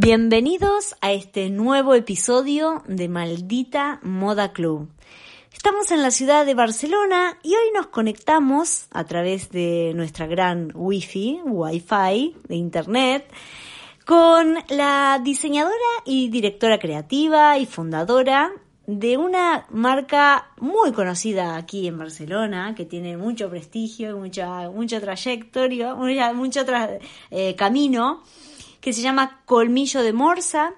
Bienvenidos a este nuevo episodio de Maldita Moda Club. Estamos en la ciudad de Barcelona y hoy nos conectamos a través de nuestra gran Wi-Fi, Wi-Fi de Internet, con la diseñadora y directora creativa y fundadora de una marca muy conocida aquí en Barcelona, que tiene mucho prestigio, mucha, mucha trayectoria, mucho eh, camino, que se llama Colmillo de Morsa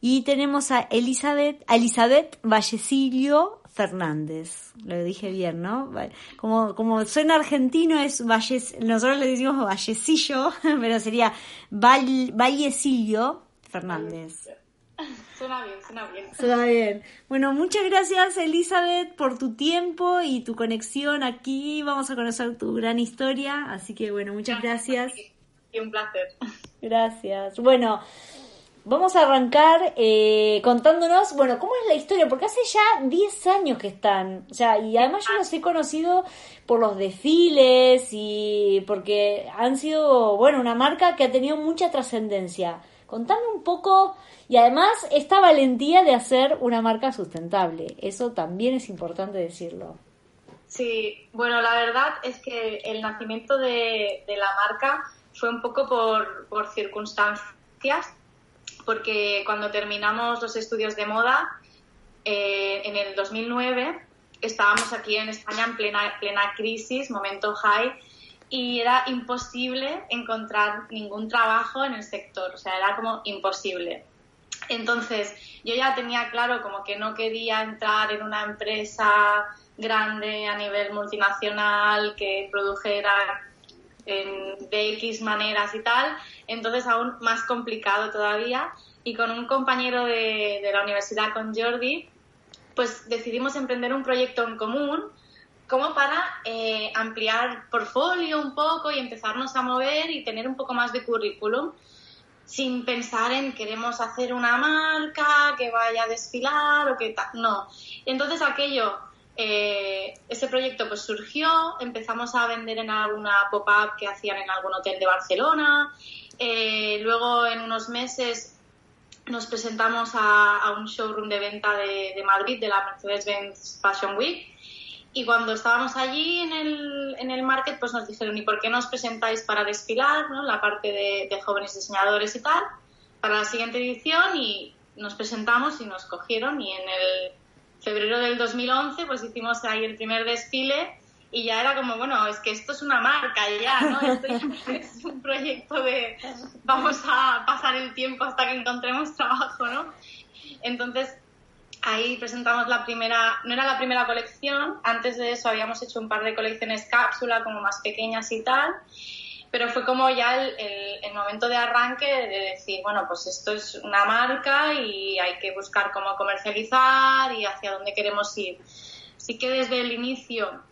y tenemos a Elizabeth, a Elizabeth Vallecillo Fernández. Lo dije bien, ¿no? Como, como suena argentino es Valles, nosotros le decimos Vallecillo, pero sería Vallecillo Fernández. Suena bien, suena bien. Suena bien. Bueno, muchas gracias Elizabeth por tu tiempo y tu conexión aquí. Vamos a conocer tu gran historia, así que bueno, muchas gracias. Y un placer. Gracias. Bueno, vamos a arrancar eh, contándonos, bueno, cómo es la historia, porque hace ya 10 años que están, o sea, y además yo los he conocido por los desfiles y porque han sido, bueno, una marca que ha tenido mucha trascendencia. Contame un poco y además esta valentía de hacer una marca sustentable, eso también es importante decirlo. Sí, bueno, la verdad es que el nacimiento de, de la marca fue un poco por, circunstancias, porque cuando terminamos los estudios de moda, eh, en el 2009, estábamos aquí en España en plena, plena crisis, momento high, y era imposible encontrar ningún trabajo en el sector, o sea, era como imposible. Entonces, yo ya tenía claro como que no quería entrar en una empresa grande a nivel multinacional que produjera de X maneras y tal, entonces aún más complicado todavía. Y con un compañero de, la universidad, con Jordi, pues decidimos emprender un proyecto en común como para eh, ampliar portfolio un poco y empezarnos a mover y tener un poco más de currículum sin pensar en queremos hacer una marca que vaya a desfilar o que tal. No. Entonces aquello eh, ese proyecto pues surgió, empezamos a vender en alguna pop-up que hacían en algún hotel de Barcelona, eh, luego en unos meses nos presentamos a, un showroom de venta de, Madrid, de la Mercedes-Benz Fashion Week, y cuando estábamos allí en el, en el market, pues nos dijeron, ¿y por qué no os presentáis para desfilar, ¿no? la parte de, de jóvenes diseñadores y tal, para la siguiente edición? Y nos presentamos y nos cogieron y en el febrero del 2011 pues hicimos ahí el primer desfile y ya era como, bueno, es que esto es una marca ya, ¿no? Esto es un proyecto de vamos a pasar el tiempo hasta que encontremos trabajo, ¿no? Entonces, ahí presentamos la primera, no era la primera colección, antes de eso habíamos hecho un par de colecciones cápsula como más pequeñas y tal, pero fue como ya el, el, momento de arranque de decir, bueno, pues esto es una marca y hay que buscar cómo comercializar y hacia dónde queremos ir. Sí que desde el inicio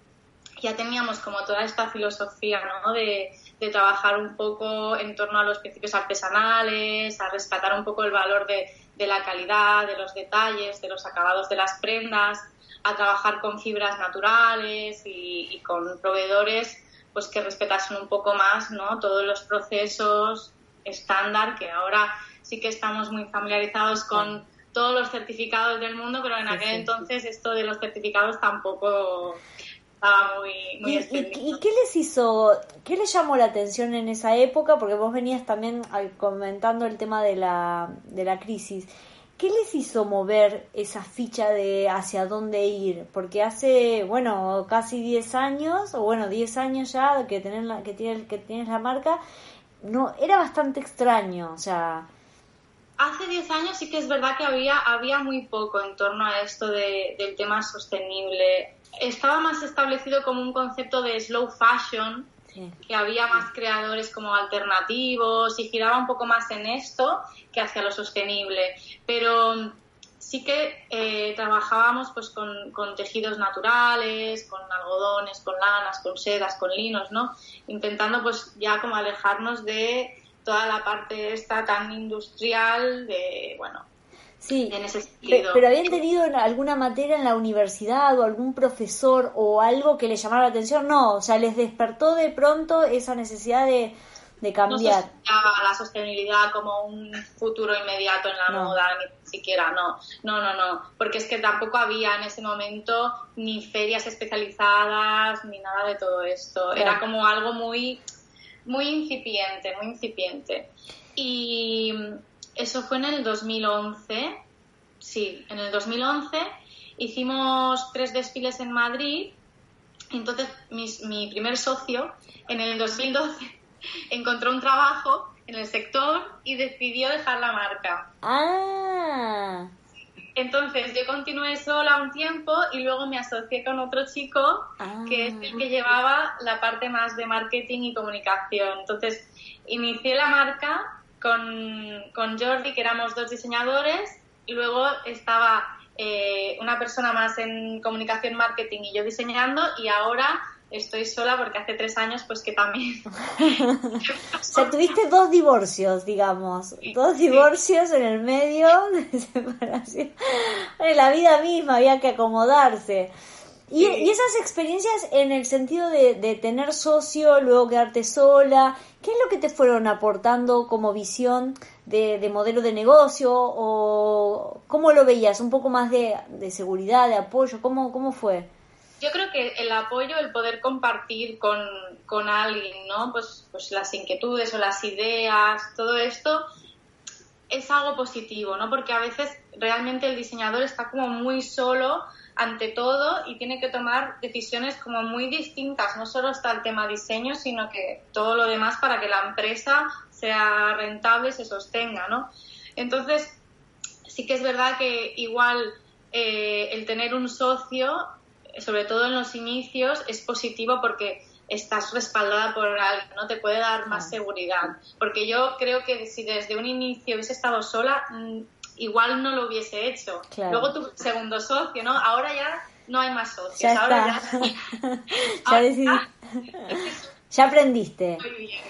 ya teníamos como toda esta filosofía ¿no? de, trabajar un poco en torno a los principios artesanales, a rescatar un poco el valor de, la calidad, de los detalles, de los acabados de las prendas, a trabajar con fibras naturales y con proveedores pues que respetasen un poco más ¿no? todos los procesos estándar, que ahora sí que estamos muy familiarizados con todos los certificados del mundo, pero en aquel entonces esto de los certificados tampoco estaba muy, muy ¿Y, ¿Y, qué les hizo, qué les llamó la atención en esa época? Porque vos venías también comentando el tema de la, de la crisis. ¿Qué les hizo mover esa ficha de hacia dónde ir? Porque hace, bueno, casi 10 años, o bueno, 10 años ya que, tener la, que, tiene, que tienes la marca, no era bastante extraño, o sea... Hace 10 años sí que es verdad que había, había muy poco en torno a esto de, del tema sostenible. Estaba más establecido como un concepto de slow fashion, que había más creadores como alternativos y giraba un poco más en esto que hacia lo sostenible. Pero sí que eh, trabajábamos pues con, con, tejidos naturales, con algodones, con lanas, con sedas, con linos, ¿no? Intentando pues ya como alejarnos de toda la parte esta tan industrial de, bueno, Sí, pero habían tenido alguna materia en la universidad o algún profesor o algo que les llamara la atención. No, o sea, les despertó de pronto esa necesidad de, de cambiar. No la sostenibilidad como un futuro inmediato en la moda, ni siquiera, no, no, no, no, porque es que tampoco había en ese momento ni ferias especializadas, ni nada de todo esto. Era como algo muy, muy incipiente, muy incipiente. Y eso fue en el 2011, sí, en el 2011 hicimos tres desfiles en Madrid. Entonces, mi primer socio en el 2012 encontró un trabajo en el sector y decidió dejar la marca. Ah. Entonces yo continué sola un tiempo y luego me asocié con otro chico que es el que ah. llevaba la parte más de marketing y comunicación. Entonces inicié la marca con, con Jordi, que éramos dos diseñadores, y luego estaba eh, una persona más en comunicación, marketing y yo diseñando, y ahora estoy sola porque hace tres años pues que también... o sea, tuviste dos divorcios, digamos, dos divorcios en el medio de separación. En la vida misma había que acomodarse. Y, esas experiencias en el sentido de, tener socio, luego quedarte sola, ¿qué es lo que te fueron aportando como visión de, modelo de negocio? ¿O cómo lo veías? ¿Un poco más de, de seguridad, de apoyo? ¿Cómo, cómo fue? yo creo que el apoyo, el poder compartir con, con alguien, ¿no? Pues, pues las inquietudes o las ideas, todo esto es algo positivo, ¿no? Porque a veces realmente el diseñador está como muy solo ante todo y tiene que tomar decisiones como muy distintas. No solo está el tema diseño, sino que todo lo demás para que la empresa sea rentable y se sostenga, ¿no? Entonces, sí que es verdad que igual eh, el tener un socio sobre todo en los inicios, es positivo porque estás respaldada por alguien, ¿no? Te puede dar más seguridad. Porque yo creo que si desde un inicio hubiese estado sola, mm, igual no lo hubiese hecho. Luego tu segundo socio, ¿no? Ahora ya no hay más socios. Ya Ahora ya... ya, aprendiste. Muy bien.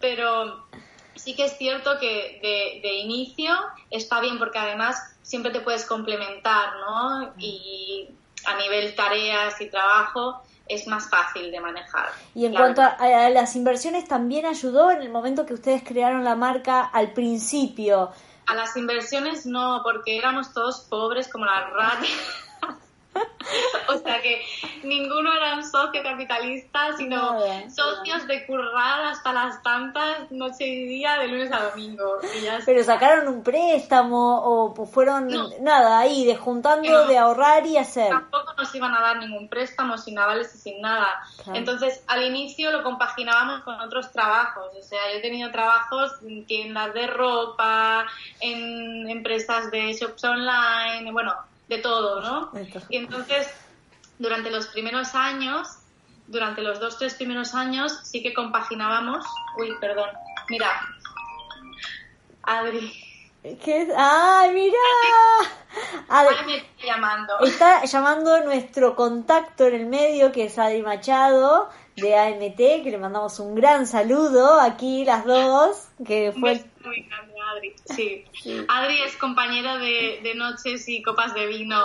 Pero sí que es cierto que de, de, inicio está bien porque además siempre te puedes complementar, ¿no? Y a nivel tareas y trabajo es más fácil de manejar. Y en cuanto a, las inversiones, ¿también ayudó en el momento que ustedes crearon la marca al principio? A las inversiones no, porque éramos todos pobres como las ratas. o sea que ninguno era un socio capitalista, sino socios de currar hasta las tantas noche y día de lunes a domingo. Pero sacaron un préstamo o fueron nada ahí, de juntando, de ahorrar y hacer. Tampoco nos iban a dar ningún préstamo sin avales y sin nada. Entonces al inicio lo compaginábamos con otros trabajos. O sea, yo he tenido trabajos en tiendas de ropa, en empresas de shops online, bueno, de todo, ¿no? Y entonces, durante los primeros años, durante los dos, tres primeros años, sí que compaginábamos. Uy, perdón. Mira, Adri. ¿Qué es? ¡Ay, mira! Me está llamando. Está llamando nuestro contacto en el medio, que es Adri Machado, de AMT, que le mandamos un gran saludo aquí las dos, que fue... Muy grande, Adri. Sí. Adri es compañera de, de noches y copas de vino.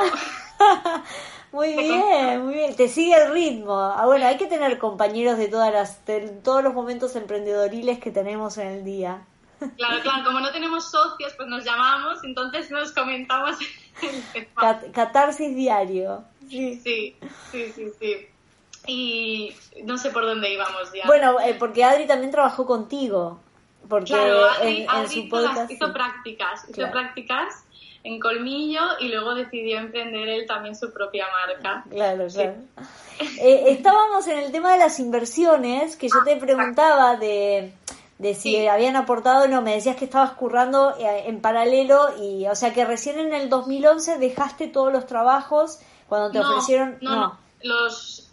muy bien, muy bien. Te sigue el ritmo. Ah, bueno, hay que tener compañeros de todas las, de todos los momentos emprendedoriles que tenemos en el día. Claro, claro, como no tenemos socios, pues nos llamamos, entonces nos comentamos. catarsis diario. Sí, sí, sí, sí. sí y no sé por dónde íbamos ya. Bueno, eh, porque Adri también trabajó contigo. Porque Adri, en, su podcast, hizo, prácticas, hizo prácticas en Colmillo y luego decidió emprender él también su propia marca. Claro, claro. Eh, estábamos en el tema de las inversiones, que yo te preguntaba de, de si habían aportado, no, me decías que estabas currando eh, en paralelo y, o sea, que recién en el 2011 dejaste todos los trabajos cuando te ofrecieron... no, no. Los,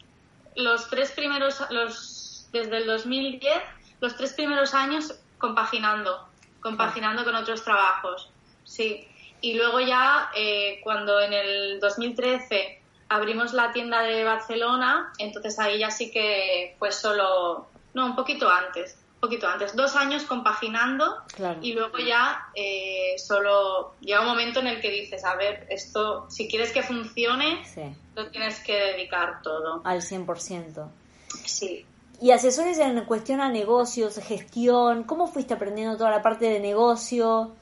los tres primeros, los, desde el 2010, los tres primeros años compaginando, compaginando con otros trabajos, sí. Y luego ya, eh, cuando en el 2013 abrimos la tienda de Barcelona, entonces ahí ya sí que fue solo, no, un poquito antes, poquito antes, dos años compaginando y luego ya eh, solo llega un momento en el que dices, a ver, esto, si quieres que funcione, lo tienes que dedicar todo. Al 100%. Sí. y asesores en cuestión a negocios, gestión, ¿cómo fuiste aprendiendo toda la parte de negocio?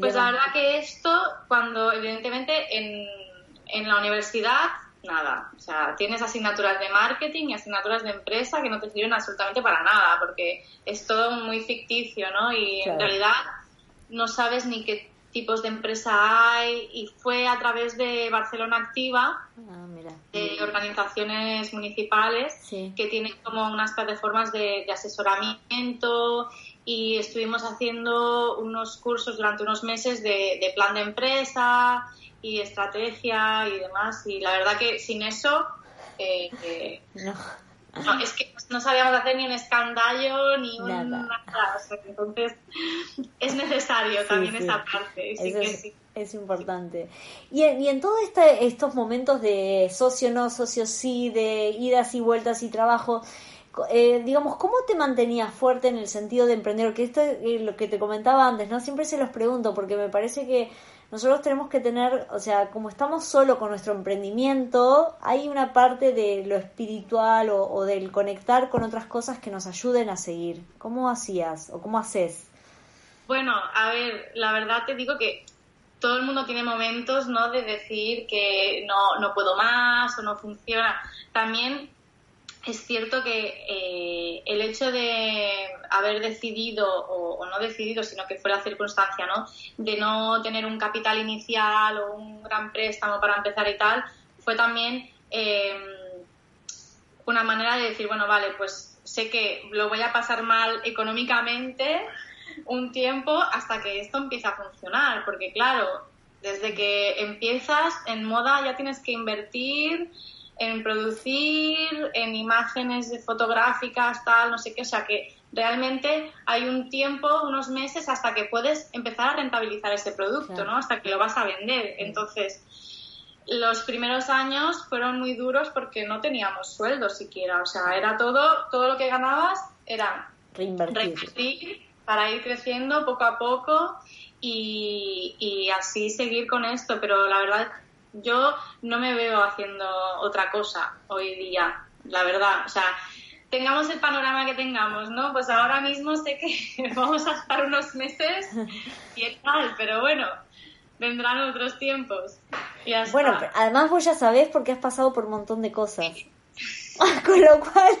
pues la verdad que esto, cuando evidentemente en, en la universidad nada. O sea, tienes asignaturas de marketing y asignaturas de empresa que no te sirven absolutamente para nada, porque es todo muy ficticio, ¿no? Y en realidad no sabes ni qué tipos de empresa hay y fue a través de Barcelona Activa, ah, de organizaciones municipales que tienen como unas plataformas de, asesoramiento y estuvimos haciendo unos cursos durante unos meses de, de plan de empresa y estrategia y demás. Y la verdad que sin eso, eh, eh, no. es que no sabíamos hacer ni un escandallo ni un nada. entonces es necesario también esa parte. es, importante. Y en, y en todos este, estos momentos de socio no, socio sí, de idas y vueltas y trabajo, eh, digamos, ¿cómo te mantenías fuerte en el sentido de emprender? Que esto es lo que te comentaba antes, ¿no? Siempre se los pregunto porque me parece que nosotros tenemos que tener, o sea, como estamos solo con nuestro emprendimiento, hay una parte de lo espiritual o, del conectar con otras cosas que nos ayuden a seguir. ¿Cómo hacías o cómo haces? Bueno, a ver, la verdad te digo que todo el mundo tiene momentos, ¿no? De decir que no, no puedo más o no funciona. También es cierto que eh, el hecho de haber decidido, o, no decidido, sino que fue la circunstancia, ¿no? De no tener un capital inicial o un gran préstamo para empezar y tal, fue también em, una manera de decir, bueno, vale, pues sé que lo voy a pasar mal económicamente un tiempo hasta que esto empiece a funcionar, porque claro, desde que empiezas en moda ya tienes que invertir en producir, en imágenes fotográficas, tal, no sé qué, o sea que realmente hay un tiempo, unos meses, hasta que puedes empezar a rentabilizar ese producto, ¿no? Hasta que lo vas a vender. Entonces, los primeros años fueron muy duros porque no teníamos sueldo siquiera, o sea, era todo, todo lo que ganabas era reinvertir, para ir creciendo poco a poco y, y así seguir con esto, pero la verdad yo no me veo haciendo otra cosa hoy día, la verdad. O sea, tengamos el panorama que tengamos, ¿no? Pues ahora mismo sé que vamos a estar unos meses y tal, pero bueno, vendrán otros tiempos. bueno, además vos ya sabés porque has pasado por un montón de cosas. Con lo cual,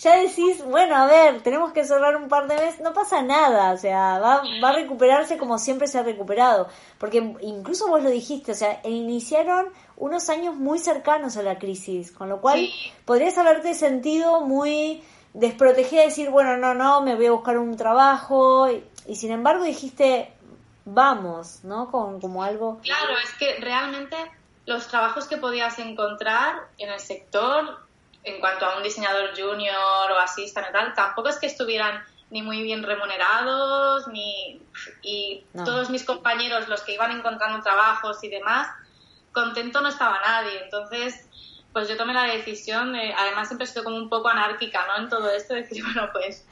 ya decís, bueno, a ver, tenemos que cerrar un par de meses, no pasa nada, o sea, va, va a recuperarse como siempre se ha recuperado. Porque incluso vos lo dijiste, o sea, iniciaron unos años muy cercanos a la crisis, con lo cual podrías haberte sentido muy desprotegida, decir, bueno, no, no, me voy a buscar un trabajo, y, y sin embargo dijiste, vamos, ¿no? Con, como algo... Claro, es que realmente los trabajos que podías encontrar en el sector en cuanto a un diseñador junior o asistente y tal, tampoco es que estuvieran ni muy bien remunerados, ni y todos mis compañeros, los que iban encontrando trabajos y demás, contento no estaba nadie. Entonces, pues yo tomé la decisión, de, además siempre estoy como un poco anárquica, ¿no? En todo esto, de decir, bueno, pues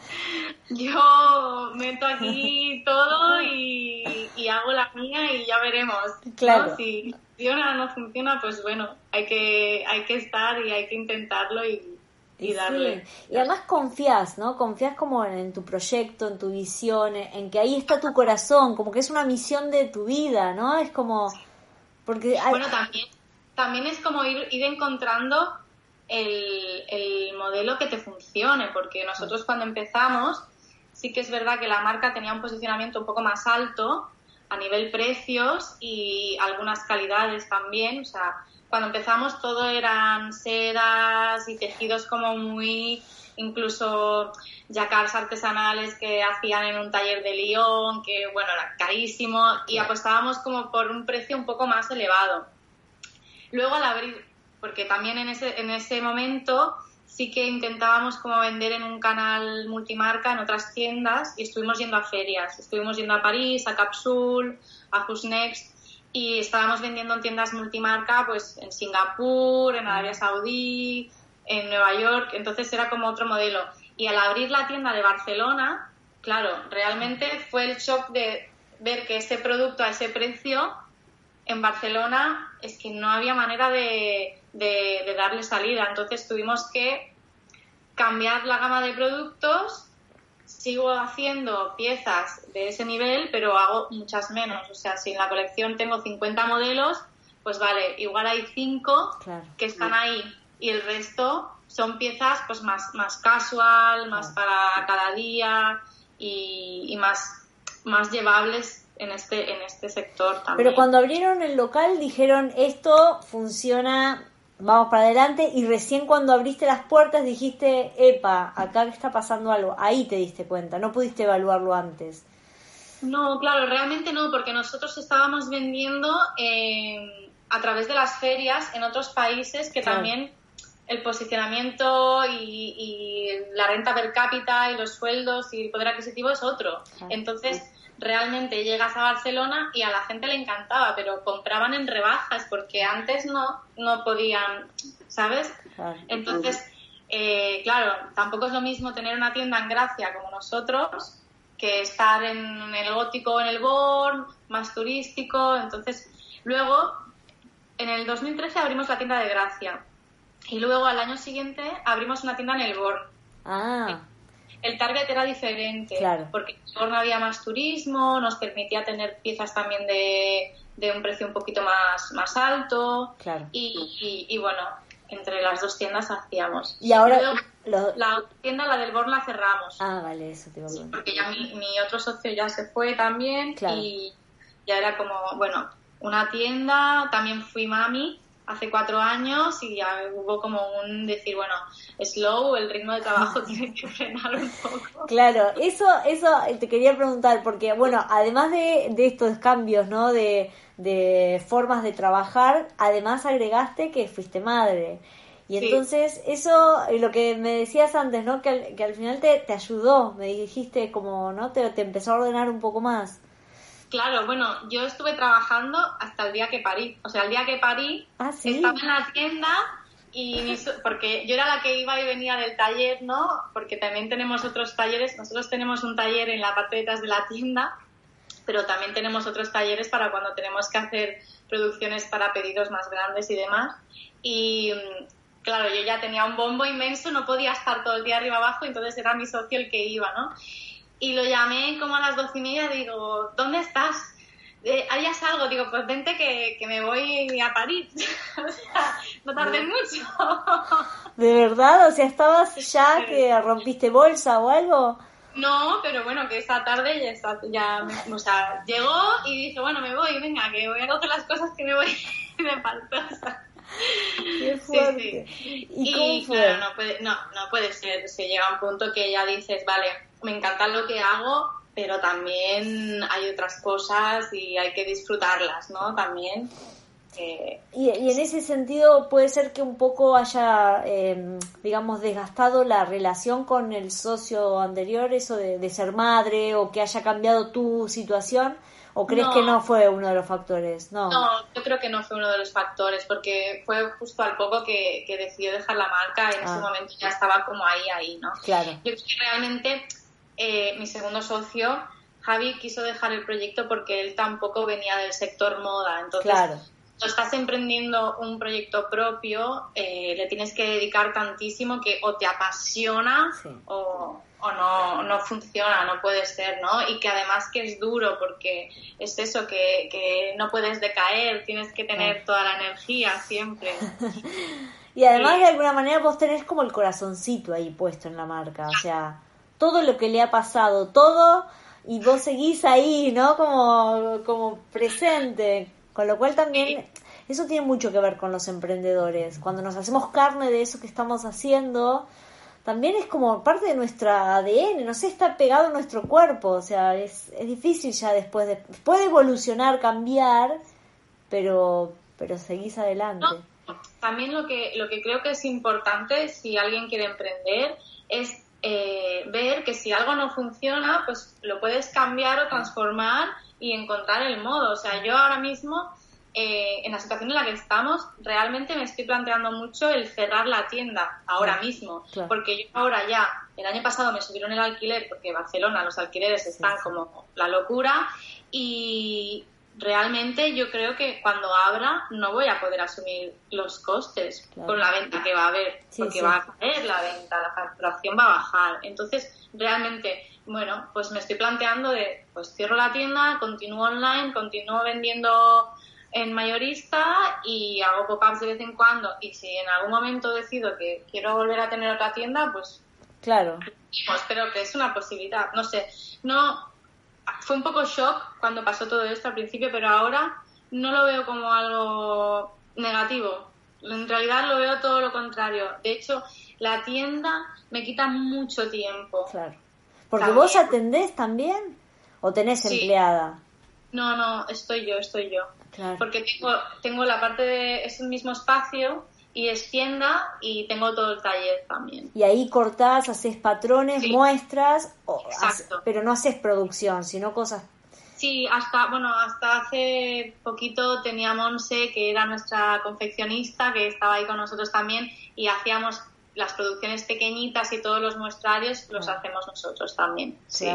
yo meto aquí todo y, y hago la mía y ya veremos. Claro. Si funciona o no funciona, pues bueno, hay que, hay que estar y hay que intentarlo y, y darle. Y además confías, ¿no? Confías como en, tu proyecto, en tu visión, en, que ahí está tu corazón, como que es una misión de tu vida, ¿no? Es como... Porque Bueno, también también es como ir, ir encontrando el, el, modelo que te funcione, porque nosotros cuando empezamos, sí que es verdad que la marca tenía un posicionamiento un poco más alto a nivel precios y algunas calidades también. O sea, cuando empezamos todo eran sedas y tejidos como muy incluso jacars artesanales que hacían en un taller de Lyon, que bueno, era carísimo y apostábamos como por un precio un poco más elevado. Luego al abrir, porque también en ese, en ese momento sí que intentábamos como vender en un canal multimarca en otras tiendas y estuvimos yendo a ferias. Estuvimos yendo a París, a Capsule, a Who's Next y estábamos vendiendo en tiendas multimarca pues en Singapur, en Arabia Saudí, en Nueva York. Entonces era como otro modelo. Y al abrir la tienda de Barcelona, claro, realmente fue el shock de ver que ese producto a ese precio en Barcelona es que no había manera de, darle salida. Entonces tuvimos que cambiar la gama de productos. Sigo haciendo piezas de ese nivel, pero hago muchas menos. O sea, si en la colección tengo 50 modelos, pues vale, igual hay 5 que están ahí y el resto son piezas pues más, más casual, más para cada día y, y más, más llevables en este, en este sector también. Pero cuando abrieron el local dijeron esto funciona, vamos para adelante y recién cuando abriste las puertas dijiste, epa, acá está pasando algo, ahí te diste cuenta, no pudiste evaluarlo antes. No, claro, realmente no, porque nosotros estábamos vendiendo eh, a través de las ferias en otros países que también el posicionamiento y, la renta per cápita y los sueldos y el poder adquisitivo es otro. Entonces, realmente llegas a Barcelona y a la gente le encantaba, pero compraban en rebajas porque antes no, no podían, ¿sabes? Entonces, eh, claro, tampoco es lo mismo tener una tienda en Gracia como nosotros que estar en el gótico o en el Born, más turístico. Entonces, luego, en el 2013 abrimos la tienda de Gracia y luego al año siguiente abrimos una tienda en el Born. Ah el target era diferente, porque no había más turismo, nos permitía tener piezas también de, de un precio un poquito más, más alto. Y, y, bueno, entre las dos tiendas hacíamos. Y ahora la tienda, la del Born, la cerramos. Ah, vale, eso te iba a Porque ya mi, mi, otro socio ya se fue también y ya era como, bueno, una tienda, también fui mami hace cuatro años y ya hubo como un decir, bueno, slow, el ritmo de trabajo tiene que frenar un poco. Claro, eso, eso te quería preguntar, porque bueno, además de, de estos cambios, ¿no? De, de formas de trabajar, además agregaste que fuiste madre. Y entonces eso, lo que me decías antes, ¿no? Que al, que al final te, te ayudó, me dijiste como, ¿no? Te, te empezó a ordenar un poco más. Claro, bueno, yo estuve trabajando hasta el día que parí. O sea, el día que parí, ¿Ah, estaba en la tienda y porque yo era la que iba y venía del taller, ¿no? Porque también tenemos otros talleres. Nosotros tenemos un taller en la parte detrás de la tienda, pero también tenemos otros talleres para cuando tenemos que hacer producciones para pedidos más grandes y demás. Y claro, yo ya tenía un bombo inmenso, no podía estar todo el día arriba abajo, entonces era mi socio el que iba, ¿no? y lo llamé como a las doce y media, digo, ¿dónde estás? Eh, ya salgo, digo, pues vente que, que me voy a París. tardé mucho. ¿De verdad? O sea, ¿estabas ya que rompiste bolsa o algo? No, pero bueno, que esta tarde ya está, ya, o sea, llegó y dije, bueno, me voy, venga, que voy a coger las cosas que me voy de faltosa. Qué fuerte. ¿Y, claro, no puede, no, no puede ser, se llega a un punto que ya dices, vale, me encanta lo que hago, pero también hay otras cosas y hay que disfrutarlas, ¿no? También. Y, en ese sentido puede ser que un poco haya, em, digamos, desgastado la relación con el socio anterior, eso de, ser madre, o que haya cambiado tu situación, o crees que no fue uno de los factores? No. no, yo creo que no fue uno de los factores, porque fue justo al poco que, decidió dejar la marca, en ese ah. momento ya estaba como ahí, ahí, ¿no? Claro. Yo creo que realmente eh, mi segundo socio, Javi, quiso dejar el proyecto porque él tampoco venía del sector moda. Entonces, claro. Cuando estás emprendiendo un proyecto propio, eh, le tienes que dedicar tantísimo que o te apasiona o, no, no funciona, no puede ser, ¿no? Y que además que es duro porque es eso, que, que no puedes decaer, tienes que tener toda la energía siempre. y además de alguna manera vos tenés como el corazoncito ahí puesto en la marca, o sea todo lo que le ha pasado, todo, y vos seguís ahí, ¿no? Como, como presente. Con lo cual también eso tiene mucho que ver con los emprendedores. Cuando nos hacemos carne de eso que estamos haciendo, también es como parte de nuestra ADN, no sé, está pegado a nuestro cuerpo. O sea, es, es difícil ya después de... Puede evolucionar, cambiar, pero, pero seguís adelante. también lo que, lo que creo que es importante si alguien quiere emprender es eh, ver que si algo no funciona, pues lo puedes cambiar o transformar y encontrar el modo. O sea, yo ahora mismo, eh, en la situación en la que estamos, realmente me estoy planteando mucho el cerrar la tienda ahora mismo. Porque yo ahora ya, el año pasado me subieron el alquiler, porque Barcelona los alquileres están como la locura, y realmente yo creo que cuando abra no voy a poder asumir los costes con la venta que va a haber, porque va a caer la venta, la facturación va a bajar. Entonces, realmente, bueno, pues me estoy planteando de, pues cierro la tienda, continúo online, continúo vendiendo en mayorista y hago pop-ups de vez en cuando. Y si en algún momento decido que quiero volver a tener otra tienda, pues... Claro. Pues que es una posibilidad. No sé, no... Fue un poco shock cuando pasó todo esto al principio, pero ahora no lo veo como algo negativo. En realidad lo veo todo lo contrario. De hecho, la tienda me quita mucho tiempo. Claro. Porque vos atendés también o tenés empleada. No, no, estoy yo, estoy yo. Porque tengo, tengo la parte de, es el mismo espacio y es tienda y tengo todo el taller también. Y ahí cortás, haces patrones, muestras, pero no haces producción, sino cosas Sí, hasta, bueno, hasta hace poquito tenía Monse, que era nuestra confeccionista, que estaba ahí con nosotros también, y hacíamos las producciones pequeñitas y todos los muestrarios los hacemos nosotros también. Sí.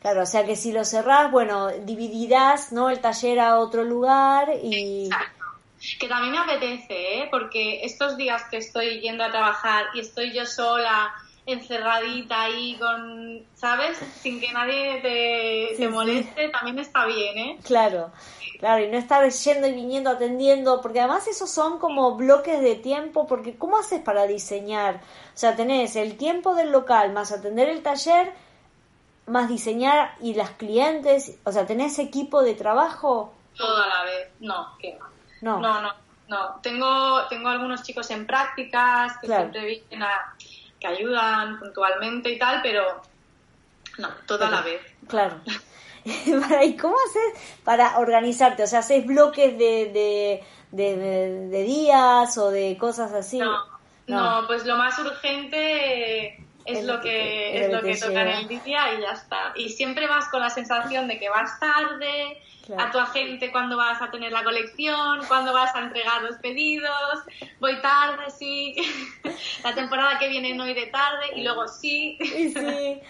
Claro, o sea que si lo cerrás, bueno, dividirás, ¿no? El taller a otro lugar y... Exacto. Que también me apetece, ¿eh? Porque estos días que estoy yendo a trabajar y estoy yo sola, encerradita ahí con, ¿sabes? Sin que nadie te, moleste, también está bien, ¿eh? Claro, claro, y no estar yendo y viniendo, atendiendo, porque además esos son como bloques de tiempo, porque ¿cómo haces para diseñar? O sea, tenés el tiempo del local más atender el taller más diseñar y las clientes, o sea, ¿tenés equipo de trabajo? Todo a la vez, no, ¿qué? No. No, no, no. Tengo, tengo algunos chicos en prácticas que siempre vienen a, que ayudan puntualmente y tal, pero no, todo a la vez. Claro. ¿Y cómo haces para organizarte? O sea, ¿haces bloques de, de, de, días o de cosas así? no, no, pues lo más urgente es, lo que, es lo que, toca en el día y ya está. Y siempre vas con la sensación de que vas tarde, a tu agente cuando vas a tener la colección, cuando vas a entregar los pedidos, voy tarde, sí, la temporada que viene no iré tarde y luego sí. sí.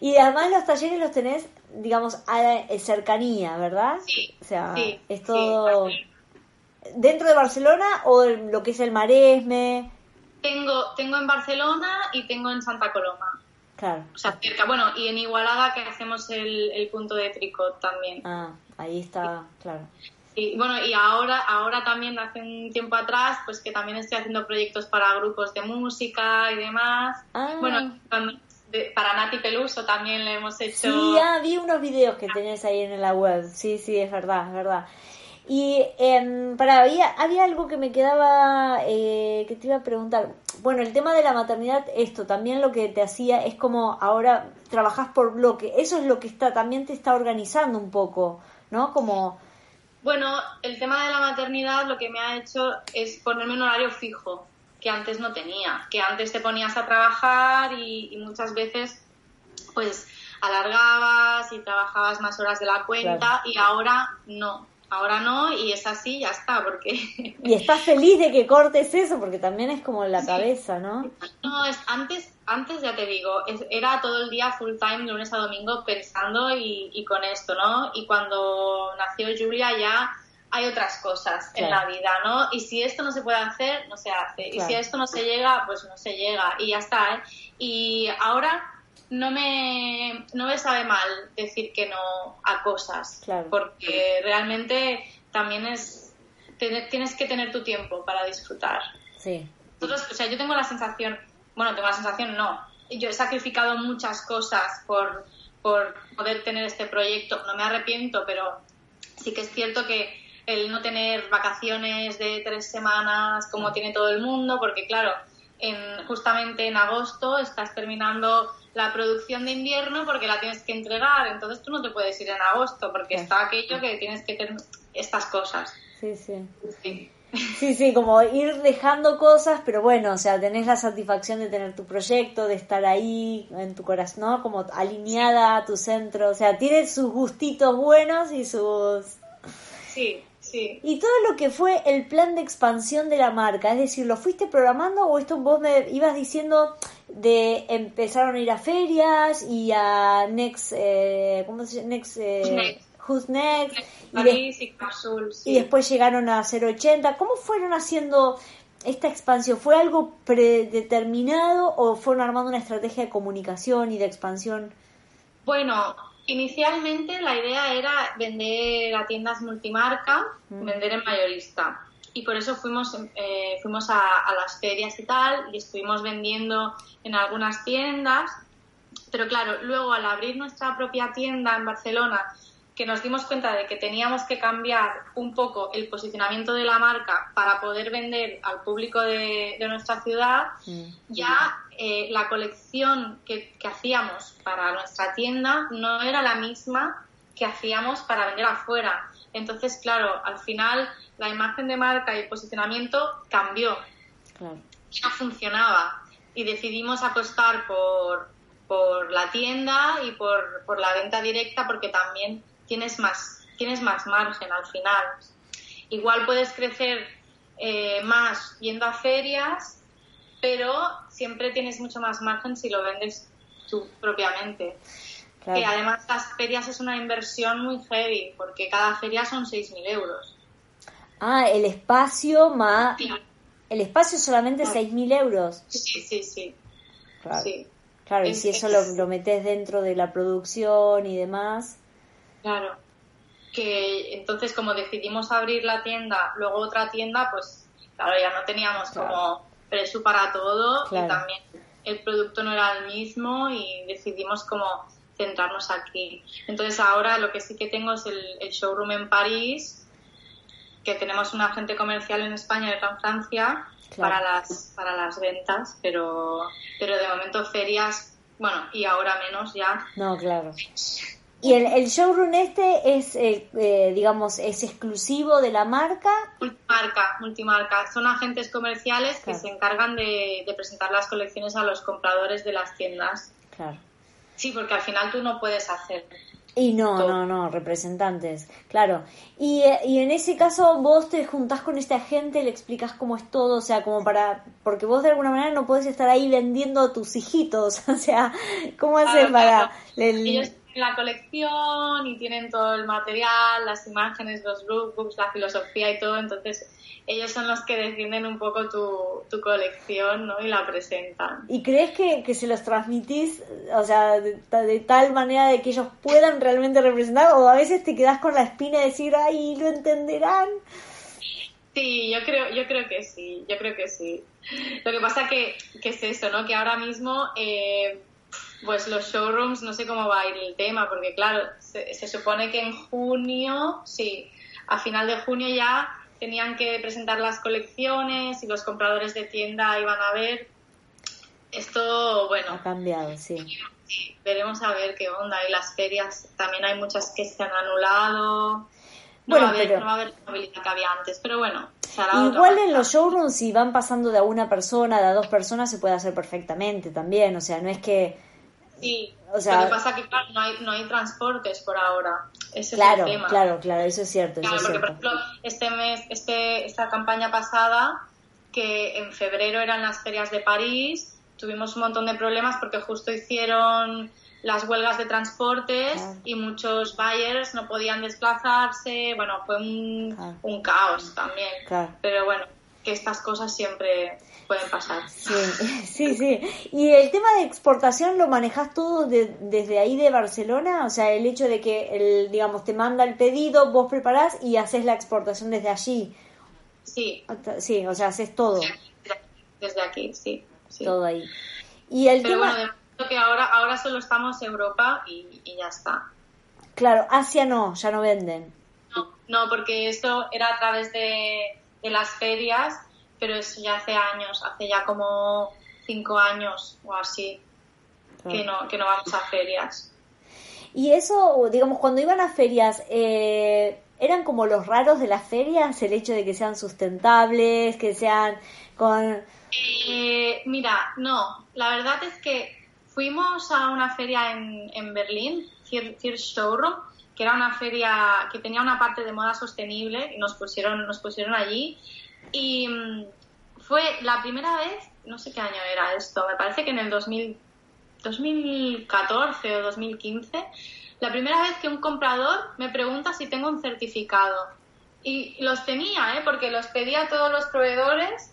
Y además los talleres los tenés, digamos, a cercanía, ¿verdad? Sí. O sea, es todo... ¿Dentro de Barcelona o lo que es el Maresme? Tengo, tengo en Barcelona y tengo en Santa Coloma. Claro. O sea, cerca. Bueno, y en Igualada que hacemos el, el punto de tricot también. Ah, ahí está, claro. Y bueno, y ahora, ahora también hace un tiempo atrás, pues que también estoy haciendo proyectos para grupos de música y demás. Ah. Bueno, para Nati Peluso también le hemos hecho. Sí, ah, vi unos videos que tenés ahí en la web. Sí, sí, es verdad, es verdad. Y eh, para, había, había algo que me quedaba, eh, que te iba a preguntar. Bueno, el tema de la maternidad, esto también lo que te hacía es como ahora trabajas por bloque. Eso es lo que está, también te está organizando un poco, ¿no? Como... Bueno, el tema de la maternidad lo que me ha hecho es ponerme un horario fijo, que antes no tenía. Que antes te ponías a trabajar y, muchas veces, pues, alargabas y trabajabas más horas de la cuenta y ahora no ahora no y es así, ya está, porque... Y estás feliz de que cortes eso, porque también es como la cabeza, ¿no? No, es, antes, antes ya te digo, era todo el día full time, lunes a domingo, pensando y, con esto, ¿no? Y cuando nació Julia ya hay otras cosas en la vida, ¿no? Y si esto no se puede hacer, no se hace. Y si esto no se llega, pues no se llega. Y ya está, ¿eh? Y ahora no me, no me sabe mal decir que no a cosas, porque realmente también es, tienes que tener tu tiempo para disfrutar. Sí. o sea, yo tengo la sensación, bueno, tengo la sensación, no, yo he sacrificado muchas cosas por, por poder tener este proyecto, no me arrepiento, pero sí que es cierto que el no tener vacaciones de tres semanas como tiene todo el mundo, porque claro, en, justamente en agosto estás terminando la producción de invierno porque la tienes que entregar, entonces tú no te puedes ir en agosto porque está aquello que tienes que tener estas cosas. Sí, sí. Sí. Sí, como ir dejando cosas, pero bueno, o sea, tenés la satisfacción de tener tu proyecto, de estar ahí en tu corazón, ¿no? Como alineada a tu centro, o sea, tiene sus gustitos buenos y sus... Sí, y todo lo que fue el plan de expansión de la marca, es decir, ¿lo fuiste programando o esto vos me ibas diciendo de empezaron a ir a ferias y a Next, eh, ¿cómo se llama? Next, eh, Who's Next. Y, sí. y después llegaron a 080. ¿Cómo fueron haciendo esta expansión? ¿Fue algo predeterminado o fueron armando una estrategia de comunicación y de expansión? Bueno, inicialmente la idea era vender a tiendas multimarca, Mm. vender en mayorista. Y por eso fuimos, eh, fuimos a, a las ferias y tal, y estuvimos vendiendo en algunas tiendas. Pero claro, luego al abrir nuestra propia tienda en Barcelona, que nos dimos cuenta de que teníamos que cambiar un poco el posicionamiento de la marca para poder vender al público de, de nuestra ciudad, Mm. ya eh, la colección que, que hacíamos para nuestra tienda no era la misma que hacíamos para vender afuera. Entonces, claro, al final la imagen de marca y el posicionamiento cambió, Claro. no funcionaba y decidimos apostar por, por la tienda y por, por la venta directa porque también tienes más, tienes más margen al final. Igual puedes crecer eh, más yendo a ferias, pero siempre tienes mucho más margen si lo vendes tú propiamente. Claro. Que además las ferias es una inversión muy heavy, porque cada feria son 6.000 euros. Ah, el espacio más... Sí, El espacio solamente 6.000 euros. sí, sí. sí. Claro. Sí, Claro, y Es- si eso es- lo, lo metes dentro de la producción y demás. Claro. Que entonces como decidimos abrir la tienda, luego otra tienda, pues claro, ya no teníamos Claro. como precio para todo Claro. y también el producto no era el mismo y decidimos como centrarnos aquí. Entonces ahora lo que sí que tengo es el, el showroom en París, que tenemos un agente comercial en España y en Francia Claro. para las para las ventas, pero pero de momento ferias, bueno, y ahora menos ya. No, claro. Y el, el showroom este es, eh, eh, digamos, es exclusivo de la marca. Multimarca, multimarca. Son agentes comerciales que se encargan de, de presentar las colecciones a los compradores de las tiendas. Claro. Sí, porque al final tú no puedes hacer. Y no, no, no, representantes, claro. Y, eh, y en ese caso vos te juntás con este agente, le explicás cómo es todo, o sea, como para, porque vos de alguna manera no podés estar ahí vendiendo a tus hijitos, o sea, ¿cómo haces Claro, para... claro. Ellos la colección y tienen todo el material, las imágenes, los lookbooks, la filosofía y todo, entonces ellos son los que defienden un poco tu, tu colección ¿no? y la presentan. ¿Y crees que, que se los transmitís, o sea, de, ta- de tal manera de que ellos puedan realmente representar? ¿O a veces te quedás con la espina de decir, ay, lo entenderán? Sí, yo creo, yo creo que sí, yo creo que sí. Lo que pasa que, que es eso, ¿no? Que ahora mismo, eh, pues los showrooms, no sé cómo va a ir el tema, porque claro, se, se supone que en junio, sí, a final de junio ya tenían que presentar las colecciones y los compradores de tienda iban a ver. Esto, bueno, Ha cambiado, sí. sí, veremos a ver qué onda. Y las ferias, también hay muchas que se han anulado. No, Bueno, va, a haber, pero- no va a haber la movilidad que había antes, pero bueno, Igual en los showrooms, si van pasando de a una persona, de a dos personas, se puede hacer perfectamente también. O sea, no es que. Sí, O sea- lo que pasa que claro, no hay, no hay transportes por ahora. Ese Claro, es el tema. claro, claro, eso es cierto. Claro, es porque por ejemplo, este mes, este, esta campaña pasada, que en febrero eran las ferias de París, tuvimos un montón de problemas porque justo hicieron las huelgas de transportes Claro. y muchos buyers no podían desplazarse. Bueno, fue un, Claro. un caos también. Claro. Pero bueno, que estas cosas siempre pueden pasar. Sí, sí, sí. ¿Y el tema de exportación lo manejas todo de- desde ahí de Barcelona? O sea, el hecho de que, el, digamos, te manda el pedido, vos preparás y haces la exportación desde allí. Sí, Sí, o sea, haces todo, desde aquí, sí. sí. todo ahí. Y el Pero tema, bueno, de momento que ahora, ahora solo estamos Europa y, y ya está. claro, Asia no, ya no venden. No, no, porque esto era a través de, de las ferias, pero eso ya hace años, hace ya como cinco años o así, que, no, que no vamos a ferias. Y eso, digamos, cuando iban a ferias, eh, ¿eran como los raros de las ferias? El hecho de que sean sustentables, que sean con... Eh, mira, no, la verdad es que fuimos a una feria en, en Berlín, Showroom, que era una feria que tenía una parte de moda sostenible y nos pusieron, nos pusieron allí. Y mm, fue la primera vez, no sé qué año era esto, me parece que en el 2014 o 2015, la primera vez que un comprador me pregunta si tengo un certificado. Y los tenía, ¿eh? porque los pedía a todos los proveedores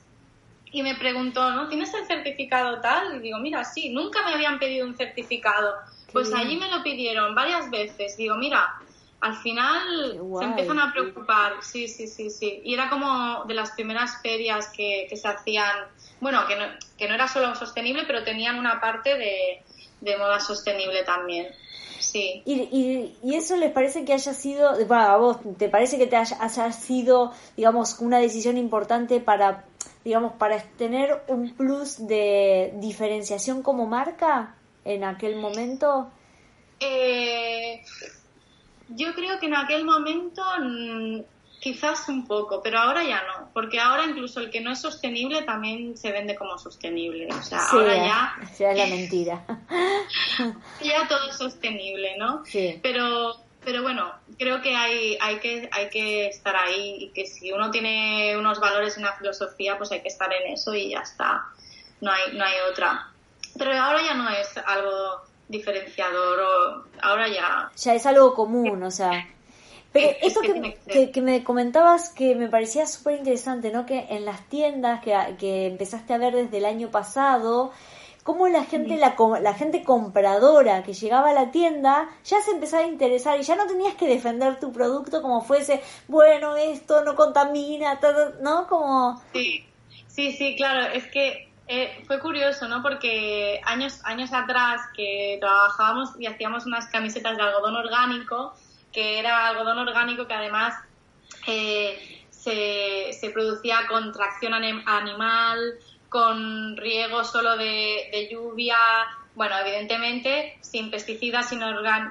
y me preguntó, ¿no? ¿Tienes el certificado tal? Y digo, mira, sí, nunca me habían pedido un certificado. pues allí me lo pidieron varias veces. Digo, mira, al final se empiezan a preocupar. Sí, sí, sí, sí. Y era como de las primeras ferias que, que se hacían, bueno, que no, que no era solo sostenible, pero tenían una parte de, de moda sostenible también. Sí. ¿Y, y, eso les parece que haya sido, bueno, a vos, ¿te parece que te haya, haya sido, digamos, una decisión importante para digamos, para tener un plus de diferenciación como marca en aquel momento? Eh, yo creo que en aquel momento mm, quizás un poco, pero ahora ya no, porque ahora incluso el que no es sostenible también se vende como sostenible. O sea, ahora ya. Ya es la mentira. ya todo es sostenible, ¿no? Sí. Pero pero bueno, creo que hay, hay, que hay que estar ahí y que si uno tiene unos valores y una filosofía, pues hay que estar en eso y ya está. No hay, no hay otra. Pero ahora ya no es algo diferenciador o ahora ya... Ya es algo común, o sea... Pero eso que, que, me comentabas que me parecía súper interesante, ¿no? Que en las tiendas que, que empezaste a ver desde el año pasado, cómo la gente, la, la gente compradora que llegaba a la tienda ya se empezaba a interesar y ya no tenías que defender tu producto como fuese, bueno, esto no contamina, todo, ¿no? Como... Sí, sí, sí, claro, es que eh, fue curioso, ¿no? Porque años, años atrás que trabajábamos y hacíamos unas camisetas de algodón orgánico, que era algodón orgánico que además eh, se, se producía con tracción animal, con riego solo de, lluvia, bueno, evidentemente sin pesticidas, sin,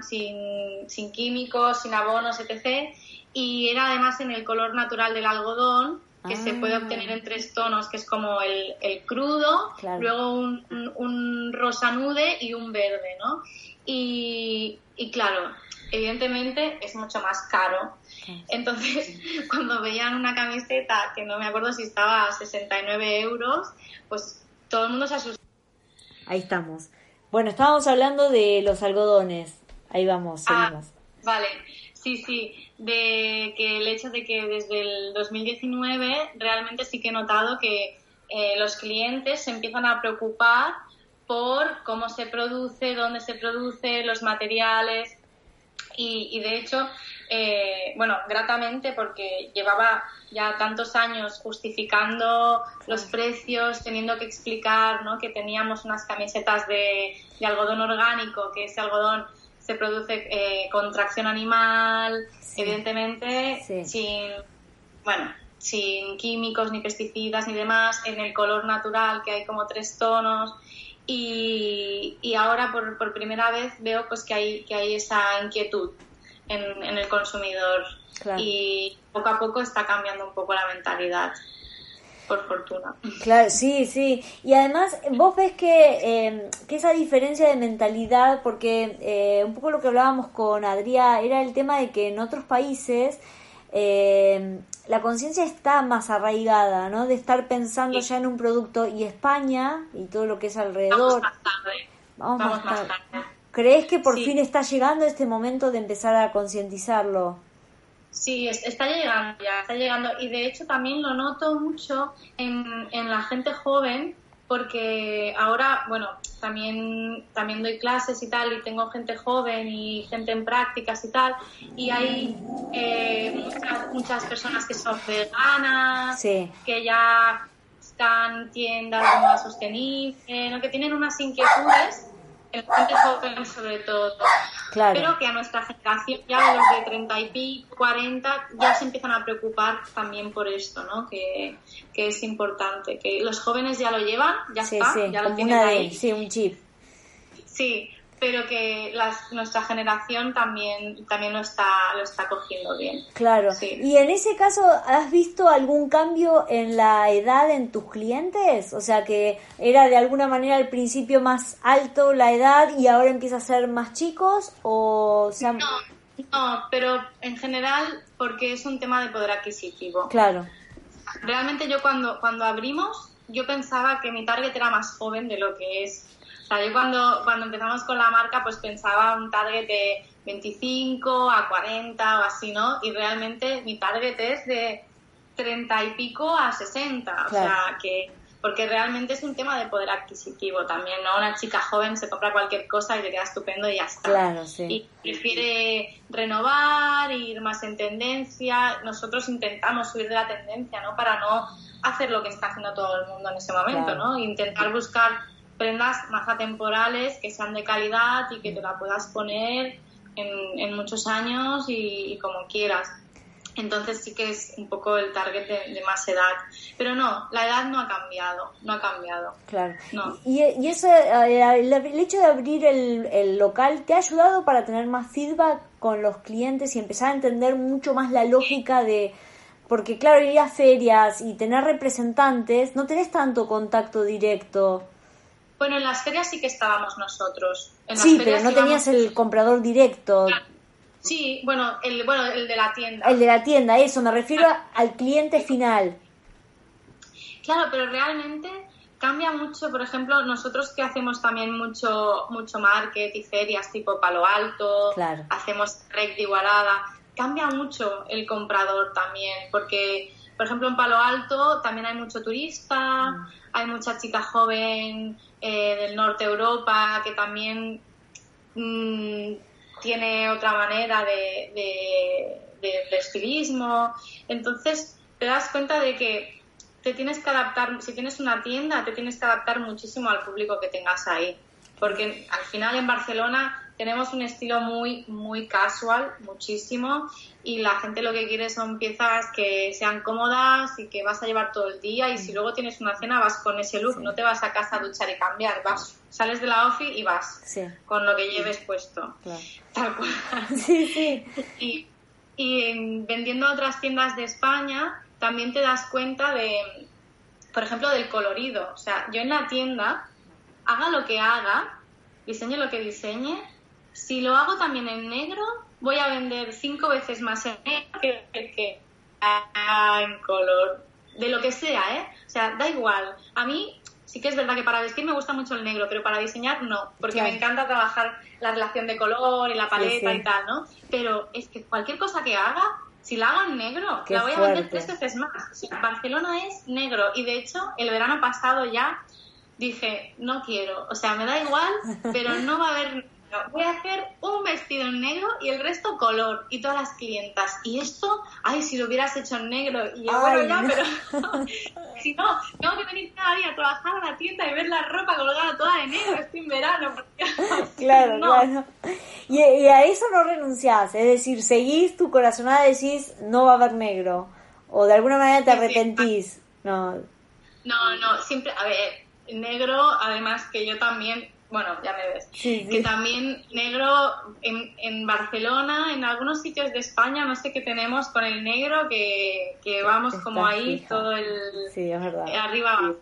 sin, sin, químicos, sin abonos, etc. Y era además en el color natural del algodón, que se puede obtener en tres tonos, que es como el, crudo, luego un, un, rosa nude y un verde, ¿no? Y, y claro, evidentemente es mucho más caro. Entonces, cuando veían una camiseta que no me acuerdo si estaba a 69 euros, pues todo el mundo se asustó. Ahí estamos. Bueno, estábamos hablando de los algodones. Ahí vamos, ah, seguimos. vale, sí, sí. De que el hecho de que desde el 2019 realmente sí que he notado que eh, los clientes se empiezan a preocupar por cómo se produce, dónde se produce, los materiales, y, de hecho, eh, bueno, gratamente porque llevaba ya tantos años justificando los precios, teniendo que explicar ¿no? que teníamos unas camisetas de, algodón orgánico, que ese algodón se produce eh, con tracción animal, evidentemente sin, bueno, sin químicos ni pesticidas ni demás, en el color natural que hay como tres tonos. Y, y ahora por, por, primera vez veo pues que hay, que hay esa inquietud en, en el consumidor. Y poco a poco está cambiando un poco la mentalidad por fortuna. Claro, sí, sí. Y además, vos ves que, em, que esa diferencia de mentalidad, porque eh, un poco lo que hablábamos con Adrián era el tema de que en otros países eh, la conciencia está más arraigada, ¿no? De estar pensando ya en un producto y España y todo lo que es alrededor. Vamos más tarde. ¿Crees que por fin está llegando este momento de empezar a concientizarlo? Sí, está llegando ya, está llegando. Y de hecho también lo noto mucho en, en la gente joven porque ahora, bueno, también, también doy clases y tal, y tengo gente joven y gente en prácticas y tal, y hay eh, muchas, muchas, personas que son veganas, que ya están tiendas de moda sostenible, que tienen unas inquietudes el gente joven sobre todo. Pero que a nuestra generación, ya los de 30 y pico, 40, ya se empiezan a preocupar también por esto, ¿no? Que, que es importante. Que los jóvenes ya lo llevan, ya está, ya lo tienen ahí. Sí, un chip. Sí, pero que nuestra generación también, también lo, está, lo está cogiendo bien. Claro. ¿Y en ese caso has visto algún cambio en la edad en tus clientes? O sea, que era de alguna manera al principio más alto la edad y ahora empieza a ser más chicos o No, no, pero en general porque es un tema de poder adquisitivo. Claro. Realmente yo cuando, cuando abrimos, yo pensaba que mi target era más joven de lo que es O sea, yo cuando, cuando empezamos con la marca, pues pensaba un target de 25 a 40 o así, ¿no? Y realmente mi target es de 30 y pico a 60. O sea, que porque realmente es un tema de poder adquisitivo también, ¿no? Una chica joven se compra cualquier cosa y le queda estupendo y ya está. Claro, sí. Y prefiere renovar, ir más en tendencia. Nosotros intentamos subir de la tendencia, ¿no? Para no hacer lo que está haciendo todo el mundo en ese momento, ¿no? Intentar buscar prendas más atemporales, que sean de calidad y que te la puedas poner en, muchos años y como quieras. Entonces sí que es un poco el target de, más edad. Pero no, la edad no ha cambiado, no ha cambiado. Claro. ¿Y, y eso, eh, el, hecho de abrir el, el, local, te ha ayudado para tener más feedback con los clientes y empezar a entender mucho más la lógica de... Porque claro, ir a ferias y tener representantes, no tenés tanto contacto directo. Bueno, en las ferias sí que estábamos nosotros. sí, pero no tenías el comprador directo. Sí, bueno el, bueno, el de la tienda. El de la tienda, eso, me refiero al cliente final. Claro, pero realmente cambia mucho, por ejemplo, nosotros que hacemos también mucho mucho market y ferias tipo Palo Alto, hacemos Rec de Igualada, cambia mucho el comprador también, porque, por ejemplo, en Palo Alto también hay mucho turista, mm. hay mucha chica joven eh, del norte de Europa que también... Mm, tiene otra manera de, de, estilismo. Entonces te das cuenta de que te tienes que adaptar, si tienes una tienda, te tienes que adaptar muchísimo al público que tengas ahí. Porque al final en Barcelona tenemos un estilo muy, muy casual, muchísimo, y la gente lo que quiere son piezas que sean cómodas y que vas a llevar todo el día, y si luego tienes una cena vas con ese look, no te vas a casa a duchar y cambiar, vas, sales de la ofi y vas con lo que lleves puesto. Tal cual. Sí, sí. Y, y vendiendo a otras tiendas de España, también te das cuenta de, por ejemplo, del colorido. O sea, yo en la tienda, haga lo que haga, diseñe lo que diseñe, si lo hago también en negro, voy a vender cinco veces más en negro que, que en color. De lo que sea, ¿eh? O sea, da igual. A mí sí que es verdad que para vestir me gusta mucho el negro, pero para diseñar no, porque me encanta trabajar la relación de color y la paleta y tal, ¿no? Pero es que cualquier cosa que haga, si la hago en negro, la voy a vender tres veces más. Barcelona es negro y de hecho el verano pasado ya dije, no quiero, o sea, me da igual, pero no va a haber voy a hacer un vestido en negro y el resto color y todas las clientas. Y esto, ay, si lo hubieras hecho en negro. Y yo, bueno, ya, pero si no, tengo que venir cada día a trabajar a la tienda y ver la ropa colgada toda de negro, estoy en verano. claro, claro. Y, a eso no renunciás, es decir, seguís tu corazonada, decís, no va a haber negro. O de alguna manera te arrepentís. No. No, no, siempre, a ver, negro, además que yo también bueno, ya me ves, que también negro en, en, Barcelona, en algunos sitios de España, no sé qué tenemos con el negro, que, que vamos como ahí todo el... Sí, es verdad. Arriba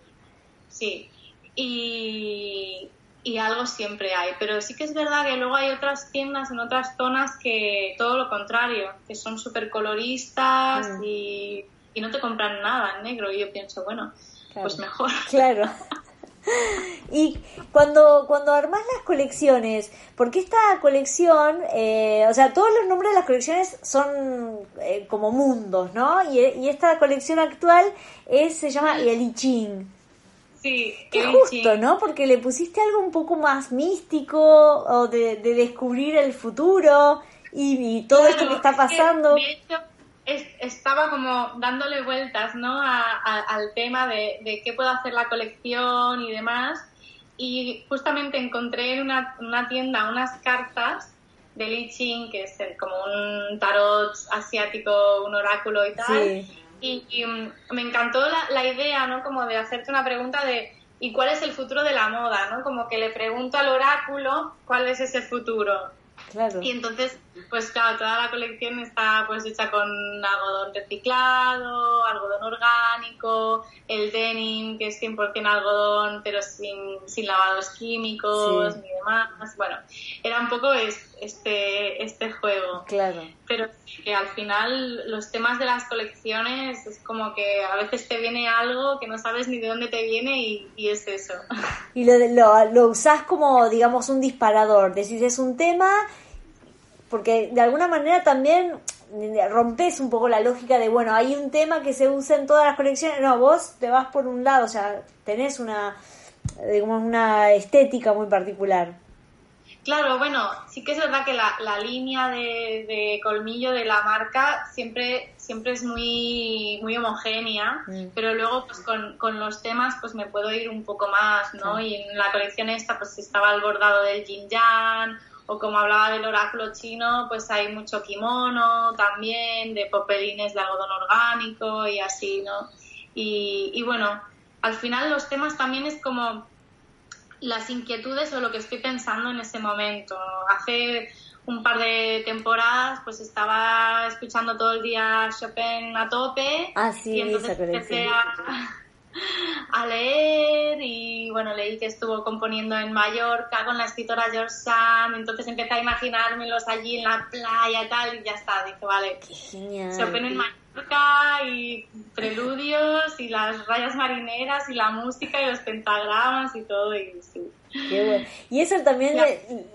Sí. Y, y algo siempre hay, pero sí que es verdad que luego hay otras tiendas en otras zonas que todo lo contrario, que son súper coloristas mm. y, y, no te compran nada en negro. Y yo pienso, bueno, pues mejor. Claro. Y cuando, cuando armas las colecciones, porque esta colección, eh, o sea, todos los nombres de las colecciones son eh, como mundos, ¿no? Y, esta colección actual es, se llama El I Ching. Sí, Qué justo, ¿no? Porque le pusiste algo un poco más místico o de, descubrir el futuro y, todo esto que está pasando estaba como dándole vueltas ¿no? al tema de, qué puedo hacer la colección y demás. Y justamente encontré en una, tienda unas cartas de Li Ching, que es como un tarot asiático, un oráculo y tal. Y, mm, me encantó la, la, idea, ¿no? Como de hacerte una pregunta de ¿y cuál es el futuro de la moda? ¿no? Como que le pregunto al oráculo cuál es ese futuro. Claro. Y entonces, pues claro, toda la colección está pues hecha con algodón reciclado, algodón orgánico, el denim, que es 100% algodón, pero sin, sin lavados químicos ni demás. Bueno, era un poco este, este juego. Claro. Pero que al final los temas de las colecciones es como que a veces te viene algo que no sabes ni de dónde te viene y, y es eso. Y lo, lo, lo usás como, digamos, un disparador. Decís, es un tema porque de alguna manera también rompes un poco la lógica de, bueno, hay un tema que se usa en todas las colecciones, no, vos te vas por un lado, o sea, tenés una, digamos, una estética muy particular. Claro, bueno, sí que es verdad que la, la línea de, colmillo de la marca siempre, siempre es muy, muy homogénea, mm. pero luego pues con, con, los temas pues me puedo ir un poco más, ¿no? Y en la colección esta pues estaba el bordado del yin yang, o como hablaba del oráculo chino, pues hay mucho kimono también, de popelines de algodón orgánico y así, ¿no? Y, bueno, al final los temas también es como las inquietudes o lo que estoy pensando en ese momento. Hace un par de temporadas pues estaba escuchando todo el día Chopin a tope ah, sí, y entonces empecé a, a leer y bueno, leí que estuvo componiendo en Mallorca con la escritora George Sand, entonces empecé a imaginármelos allí en la playa y tal y ya está, dije, vale, Chopin en Mallorca y preludios y las rayas marineras y la música y los pentagramas y todo y sí. Qué bueno. ¿Y eso también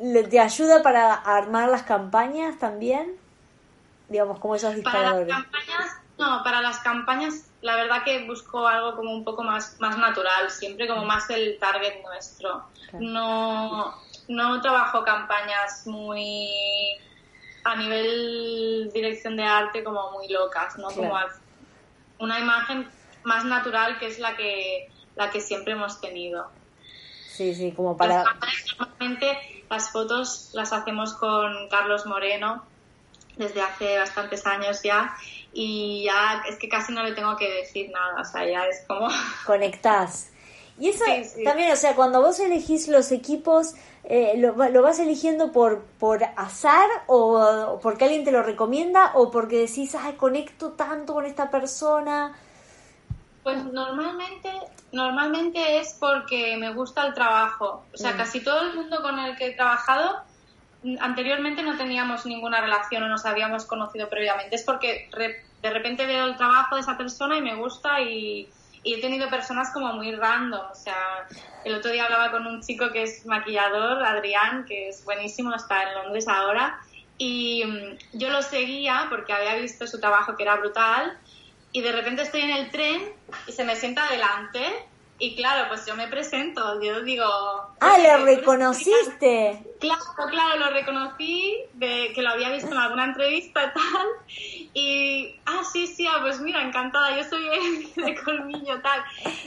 le, te ayuda para armar las campañas también? Digamos, como esos disparadores. Para las campañas, no, para las campañas la verdad que busco algo como un poco más, más natural, siempre como más el target nuestro. No, no trabajo campañas muy a nivel dirección de arte como muy locas, ¿no? Como una imagen más natural que es la que la que siempre hemos tenido. Sí, sí, como para... Normalmente las fotos las hacemos con Carlos Moreno desde hace bastantes años ya y ya es que casi no le tengo que decir nada, o sea, ya es como... Conectás. Y eso también, o sea, cuando vos elegís los equipos, eh, lo, vas eligiendo por, por azar o, porque alguien te lo recomienda o porque decís, ay, conecto tanto con esta persona? Pues normalmente, normalmente es porque me gusta el trabajo. O sea, mm. casi todo el mundo con el que he trabajado anteriormente no teníamos ninguna relación o nos habíamos conocido previamente. Es porque de repente veo el trabajo de esa persona y me gusta y, he tenido personas como muy random. O sea, el otro día hablaba con un chico que es maquillador, Adrián, que es buenísimo, está en Londres ahora. Y mm, yo lo seguía porque había visto su trabajo que era brutal. Y de repente estoy en el tren y se me sienta adelante y claro, pues yo me presento, yo digo... Ah, ¿lo reconociste? Claro, claro, lo reconocí, de que lo había visto en alguna entrevista y tal. Y, ah, sí, sí, ah, pues mira, encantada, yo soy de colmillo tal.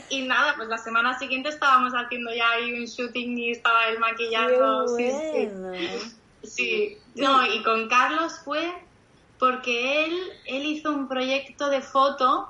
Y nada, pues la semana siguiente estábamos haciendo ya ahí un shooting y estaba él maquillando. Sí, sí. sí, no, y con Carlos fue porque él, él hizo un proyecto de foto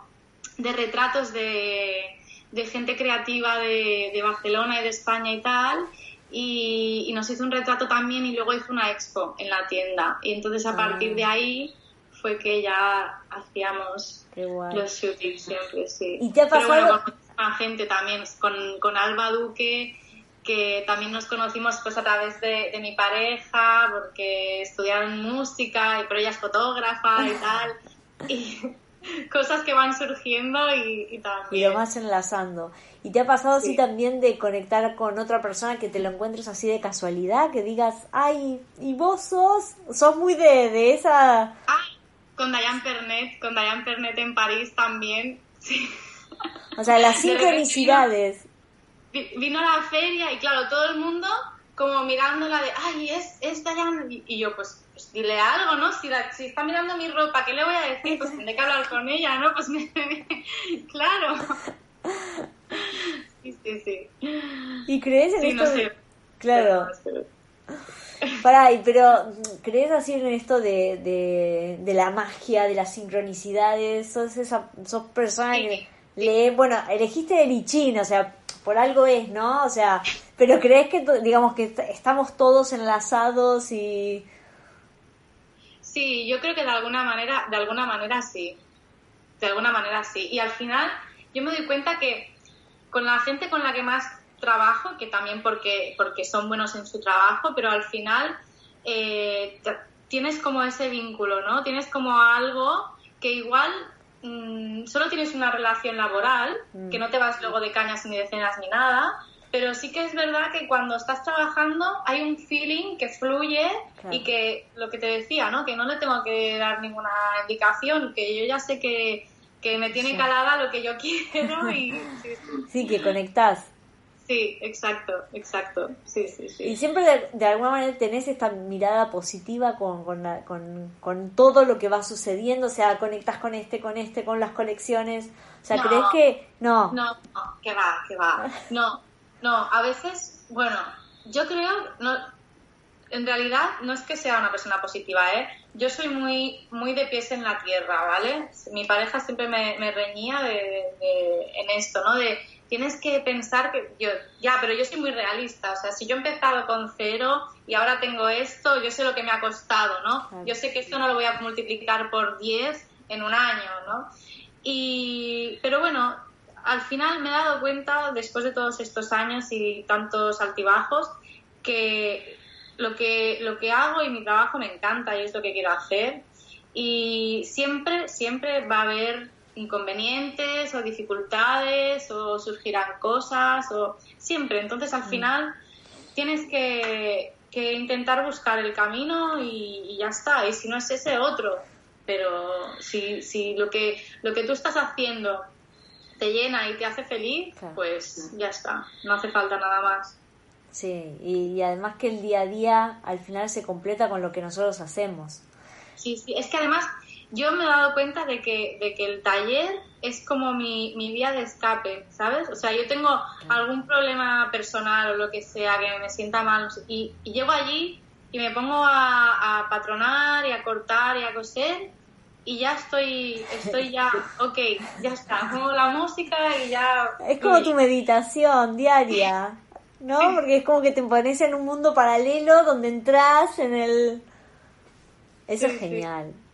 de retratos de de gente creativa de, de, Barcelona y de España y tal. Y, nos hizo un retrato también y luego hizo una expo en la tienda. Y entonces a partir de ah. ahí fue que ya hacíamos los shootings siempre, sí. ¿Y te ha pasado? Pero bueno, con gente también, con, con Alba Duque, que también nos conocimos pues a través de, de mi pareja, porque estudiaron música, pero ella es fotógrafa y tal. Y, cosas que van surgiendo y, y también. Y lo vas enlazando. ¿Y te ha pasado así también de conectar con otra persona que te lo encuentres así de casualidad? Que digas, ay, ¿y vos sos? ¿Sos muy de, de esa...? Ah, con Diane Pernet, con Diane Pernet en París también, sí. O sea, las sincronicidades. Vino, a la feria y claro, todo el mundo como mirándola de, ay, es, es Diane. y yo pues pues dile algo, ¿no? Si, si está mirando mi ropa, ¿qué le voy a decir? Pues tendré que hablar con ella, ¿no? Pues me, claro. Sí, sí, sí. ¿Y crees en sí, esto? No sé. Claro. Pará, pero ¿crees así en esto de, de, de, la magia, de las sincronicidades? ¿Sos esa sos persona que lee, bueno, elegiste el I o sea, por algo es, ¿no? O sea, pero ¿crees que, digamos, que estamos todos enlazados y Sí, yo creo que de alguna manera, de alguna manera sí. De alguna manera sí. Y al final yo me doy cuenta que con la gente con la que más trabajo, que también porque, porque son buenos en su trabajo, pero al final eh, tienes como ese vínculo, ¿no? Tienes como algo que igual mm, solo tienes una relación laboral, que mm. no te vas luego de cañas ni de cenas ni nada, pero sí que es verdad que cuando estás trabajando hay un feeling que fluye y que lo que te decía, ¿no? Que no le tengo que dar ninguna indicación, que yo ya sé que, me tiene calada lo que yo quiero y... Sí, que conectás. Sí, exacto, exacto. Sí, sí, sí. Y siempre de, alguna manera tenés esta mirada positiva con, con, con, todo lo que va sucediendo, o sea, conectas con este, con este, con las colecciones. O sea, ¿crees que no? No, no, que va, que va. No, no, a veces, bueno, yo creo, no, en realidad no es que sea una persona positiva, ¿eh? Yo soy muy, muy de pies en la tierra, ¿vale? Mi pareja siempre me, reñía de, en esto, ¿no? De tienes que pensar que yo, ya, pero yo soy muy realista, o sea, si yo he empezado con cero y ahora tengo esto, yo sé lo que me ha costado, ¿no? Yo sé que esto no lo voy a multiplicar por 10 en un año, ¿no? Y, pero bueno, al final me he dado cuenta, después de todos estos años y tantos altibajos, que lo que, lo que hago y mi trabajo me encanta y es lo que quiero hacer. Y siempre, siempre va a haber inconvenientes o dificultades o surgirán cosas o siempre. Entonces al mm. final tienes que, intentar buscar el camino y, ya está. Y si no es ese, otro. Pero si, si lo, que, lo que tú estás haciendo te llena y te hace feliz, pues ya está. No hace falta nada más. Sí, y, y además que el día a día al final se completa con lo que nosotros hacemos. Sí, sí, es que además yo me he dado cuenta de que, de que el taller es como mi, mi vía de escape, ¿sabes? O sea, yo tengo algún problema personal o lo que sea, que me sienta mal, y, llego allí y me pongo a, patronar y a cortar y a coser y ya estoy, estoy ya, ok, ya está, como la música y ya... Es como tu meditación diaria, ¿no? Porque es como que te pones en un mundo paralelo donde entras en el... Eso es genial. Sí.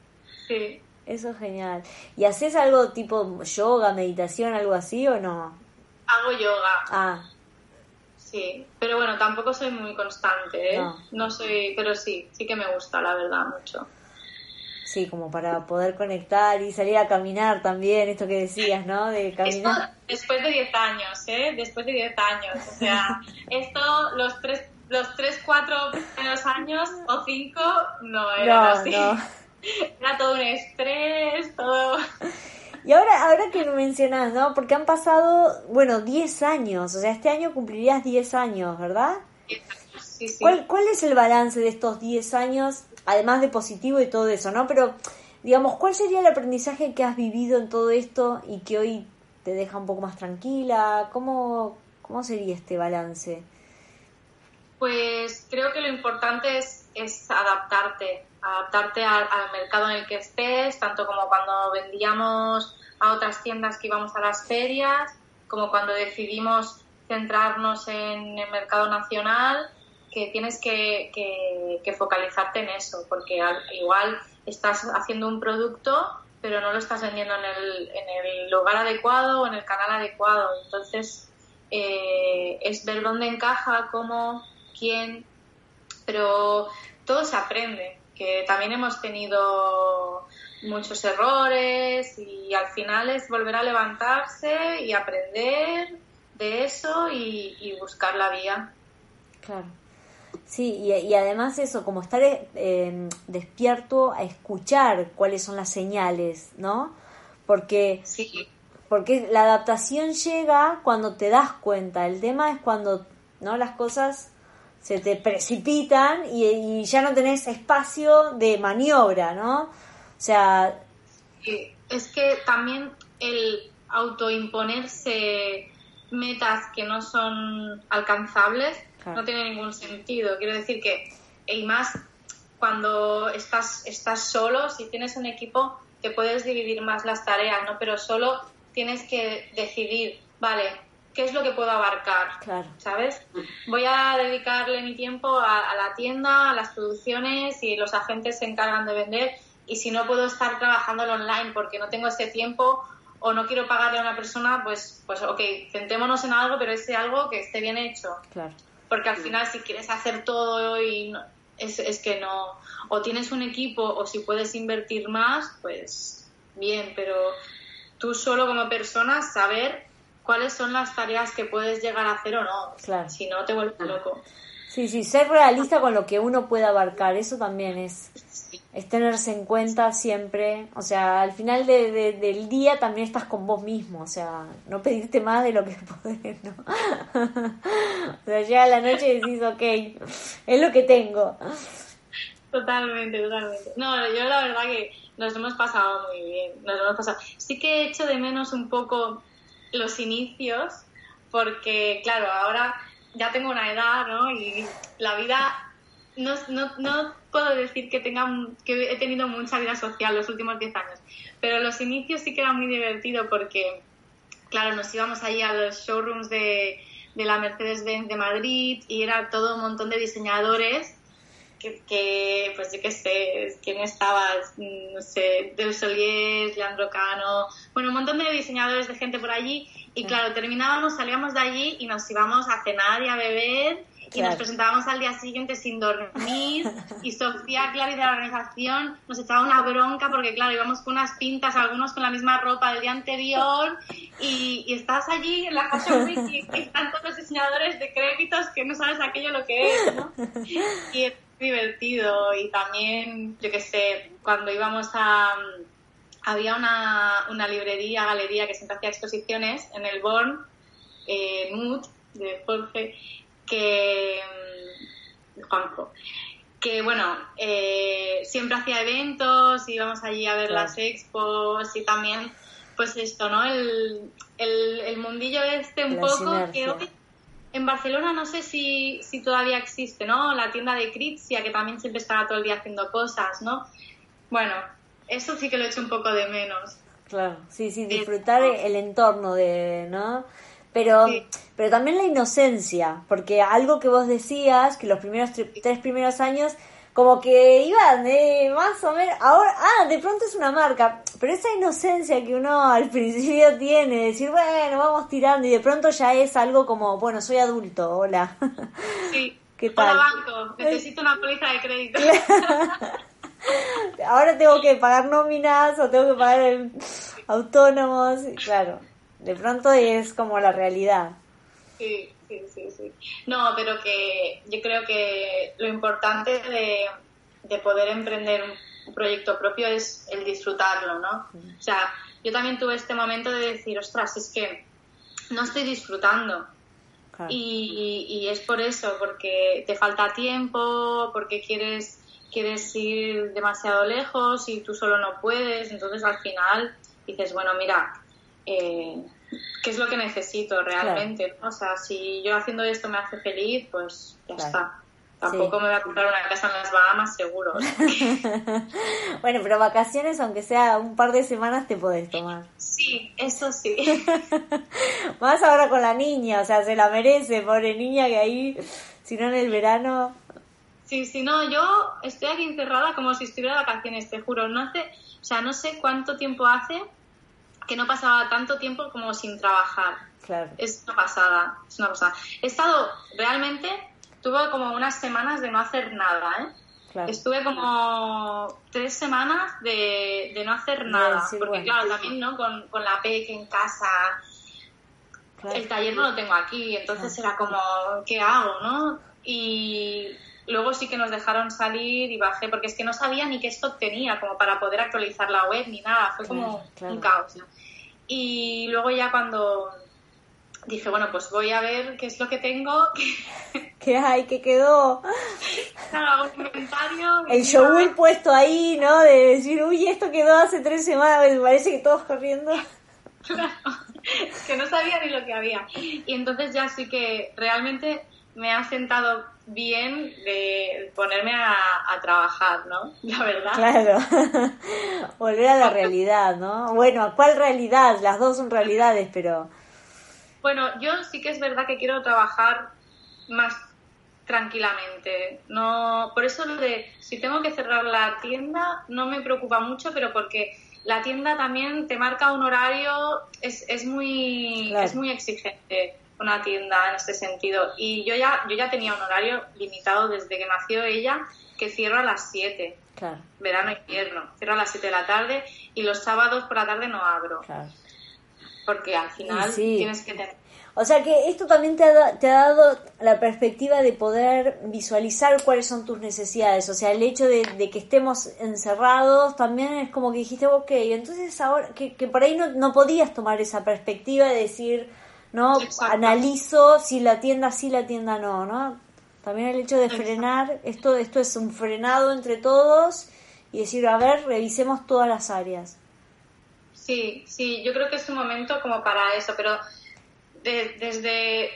Eso es genial. ¿Y haces algo tipo yoga, meditación, algo así o no? Hago yoga. Ah. Sí, pero bueno, tampoco soy muy constante, ¿eh? No. soy, pero sí, sí que me gusta, la verdad, mucho. Sí, como para poder conectar y salir a caminar también, esto que decías, ¿no? De caminar. después de 10 años, ¿eh? Después de 10 años. O sea, esto, los tres, los tres, cuatro primeros años o cinco, no era así. No. Era todo un estrés, todo... Y ahora, ahora que lo mencionas, ¿no? Porque han pasado, bueno, 10 años, o sea, este año cumplirías 10 años, ¿verdad? Sí, sí. ¿Cuál, ¿Cuál es el balance de estos 10 años, además de positivo y todo eso, ¿no? Pero, digamos, ¿cuál sería el aprendizaje que has vivido en todo esto y que hoy te deja un poco más tranquila? ¿Cómo, cómo sería este balance? Pues creo que lo importante es, es adaptarte, adaptarte al, mercado en el que estés, tanto como cuando vendíamos a otras tiendas que íbamos a las ferias, como cuando decidimos centrarnos en el mercado nacional, que tienes que, focalizarte en eso, porque igual estás haciendo un producto, pero no lo estás vendiendo en el, en el lugar adecuado o en el canal adecuado. Entonces, eh, es ver dónde encaja, cómo, quién, pero todo se aprende que también hemos tenido muchos errores y al final es volver a levantarse y aprender de eso y, buscar la vía. Claro. Sí, y, además eso, como estar eh, despierto a escuchar cuáles son las señales, ¿no? Porque, sí. porque la adaptación llega cuando te das cuenta. El tema es cuando no las cosas se te precipitan y, ya no tenés espacio de maniobra, ¿no? O sea... Es que también el autoimponerse metas que no son alcanzables no tiene ningún sentido. Quiero decir que, y más cuando estás, estás solo, si tienes un equipo, te puedes dividir más las tareas, ¿no? Pero solo tienes que decidir, vale, qué es lo que puedo abarcar, ¿sabes? Voy a dedicarle mi tiempo a, la tienda, a las producciones y los agentes se encargan de vender y si no puedo estar trabajando online porque no tengo ese tiempo o no quiero pagarle a una persona, pues, pues ok, centémonos en algo, pero ese algo que esté bien hecho. Claro. Porque al final si quieres hacer todo y es, es que no, o tienes un equipo o si puedes invertir más, pues bien, pero tú solo como persona saber cuáles son las tareas que puedes llegar a hacer o no. Claro. Si no, te vuelves loco. Sí, sí, ser realista con lo que uno puede abarcar, eso también es, es tenerse en cuenta siempre. O sea, al final del día también estás con vos mismo, o sea, no pedirte más de lo que podés, ¿no? o sea, llega la noche y decís, ok, es lo que tengo. Totalmente, totalmente. No, yo la verdad que nos hemos pasado muy bien, nos hemos pasado. Sí que he hecho de menos un poco los inicios, porque claro, ahora ya tengo una edad, ¿no? Y la vida, no, no, no puedo decir que, tenga, que he tenido mucha vida social los últimos 10 años, pero los inicios sí que era muy divertido porque, claro, nos íbamos allí a los showrooms de, de la Mercedes-Benz de Madrid y era todo un montón de diseñadores que, pues yo qué sé, quién estaba, no sé, Del Solier, Leandro Cano, bueno, un montón de diseñadores de gente por allí. Y claro, terminábamos, salíamos de allí y nos íbamos a cenar y a beber. Y nos presentábamos al día siguiente sin dormir. Y Sofía Clary de la organización nos echaba una bronca porque claro íbamos con unas pintas algunos con la misma ropa del día anterior. Y, y estás allí en la Fashion Week y, están todos los diseñadores de créditos que no sabes aquello lo que es ¿no? y divertido y también, yo que sé, cuando íbamos a... Había una, una librería, galería que siempre hacía exposiciones en el Born, eh, Mood, de Jorge, que... Mm, Juanjo, que bueno, eh, siempre hacía eventos, íbamos allí a ver las expos y también, pues esto, ¿no? El, el, el mundillo este un poco que hoy en Barcelona no sé si, si todavía existe, ¿no? La tienda de Critzia, que también siempre estaba todo el día haciendo cosas, ¿no? Bueno, eso sí que lo he hecho un poco de menos. Claro, sí, sí, disfrutar el entorno de, ¿no? Pero, pero también la inocencia, porque algo que vos decías, que los primeros tres primeros años como que iban eh, más o menos, ahora, ah, de pronto es una marca, pero esa inocencia que uno al principio tiene, decir, bueno, vamos tirando y de pronto ya es algo como, bueno, soy adulto, hola. Sí. ¿Qué tal? Hola banco, necesito una póliza de crédito. ahora tengo que pagar nóminas o tengo que pagar autónomos, claro, de pronto es como la realidad. Sí sí, sí, sí. No, pero que yo creo que lo importante de, poder emprender un proyecto propio es el disfrutarlo, ¿no? O sea, yo también tuve este momento de decir, ostras, es que no estoy disfrutando. Y, y, es por eso, porque te falta tiempo, porque quieres, quieres ir demasiado lejos y tú solo no puedes. Entonces al final dices, bueno, mira, eh, qué es lo que necesito realmente. O sea, si yo haciendo esto me hace feliz, pues ya está. Tampoco me voy a comprar una casa en las Bahamas, seguro. bueno, pero vacaciones, aunque sea un par de semanas, te podés tomar. Sí, eso sí. Más ahora con la niña, o sea, se la merece, pobre niña, que ahí, si no en el verano. Sí, si no, yo estoy aquí encerrada como si estuviera de vacaciones, te juro. No hace, o sea, no sé cuánto tiempo hace que no pasaba tanto tiempo como sin trabajar. Claro. Es una pasada, es una pasada. He estado realmente, tuve como unas semanas de no hacer nada, ¿eh? Estuve como tres semanas de, de no hacer nada. porque claro, también, ¿no? Con, con la PEC en casa, el taller no lo tengo aquí, entonces era como, ¿qué hago, no? Y luego sí que nos dejaron salir y bajé, porque es que no sabía ni qué stock tenía como para poder actualizar la web ni nada, fue como un caos. Y luego ya cuando dije, bueno, pues voy a ver qué es lo que tengo. ¿Qué hay? ¿Qué quedó? Claro, un comentario. El show puesto ahí, ¿no? De decir, uy, esto quedó hace tres semanas, me parece que todos corriendo. Claro, que no sabía ni lo que había. Y entonces ya sí que realmente me ha sentado bien de ponerme a, trabajar, ¿no? La verdad. Claro, volver a la realidad, ¿no? Bueno, ¿a cuál realidad? Las dos son realidades, pero... Bueno, yo sí que es verdad que quiero trabajar más tranquilamente. No, por eso lo de si tengo que cerrar la tienda no me preocupa mucho, pero porque la tienda también te marca un horario, es, es muy es muy exigente una tienda en este sentido. Y yo ya yo ya tenía un horario limitado desde que nació ella, que cierra a las 7. Verano e invierno. Cierro a las 7 de la tarde y los sábados por la tarde no abro. Porque al final tienes que tener o sea que esto también te ha, te ha, dado la perspectiva de poder visualizar cuáles son tus necesidades. O sea, el hecho de, que estemos encerrados también es como que dijiste, ok, entonces ahora, que, por ahí no, no, podías tomar esa perspectiva de decir, no, analizo si la tienda sí, la tienda no, ¿no? También el hecho de frenar, esto, esto es un frenado entre todos y decir, a ver, revisemos todas las áreas. Sí, sí, yo creo que es un momento como para eso, pero desde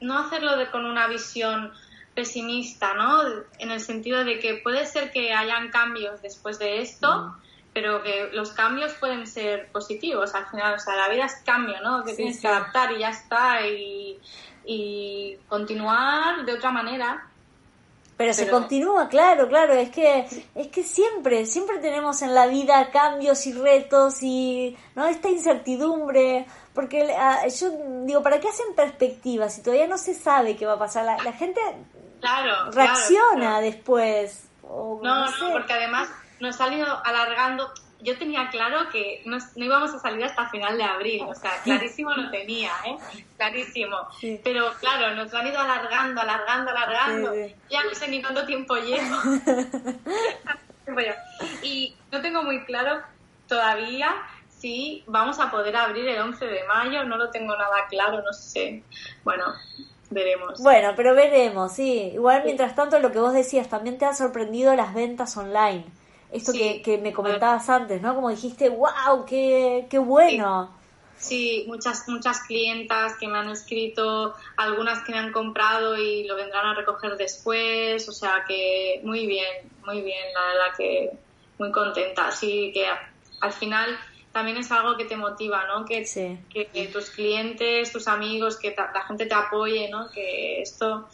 no hacerlo de, con una visión pesimista, ¿no? En el sentido de que puede ser que hayan cambios después de esto, mm. Pero que los cambios pueden ser positivos al final. O sea, la vida es cambio, ¿no? Que tienes que adaptar y ya está y, y continuar de otra manera pero, se continúa, claro, claro, es que es que siempre, siempre tenemos en la vida cambios y retos y no esta incertidumbre, porque ah, yo digo, ¿para qué hacen perspectivas si todavía no se sabe qué va a pasar? La, gente claro, reacciona después. no, no, porque además nos ha ido alargando yo tenía claro que no, íbamos a salir hasta final de abril, o sea, clarísimo lo tenía, ¿eh? Clarísimo. Pero claro, nos lo han ido alargando, alargando, alargando. Ya no sé ni cuánto tiempo llevo. y no tengo muy claro todavía si vamos a poder abrir el 11 de mayo, no lo tengo nada claro, no sé. Bueno, veremos. Bueno, pero veremos, sí. Igual, mientras tanto, lo que vos decías, también te ha sorprendido las ventas online esto que, que, me comentabas antes, ¿no? Como dijiste, wow, qué, qué bueno. Sí. muchas, muchas clientas que me han escrito, algunas que me han comprado y lo vendrán a recoger después, o sea que muy bien, muy bien, la verdad que muy contenta. Así que al final también es algo que te motiva, ¿no? Que, que, tus clientes, tus amigos, que la gente te apoye, ¿no? Que esto,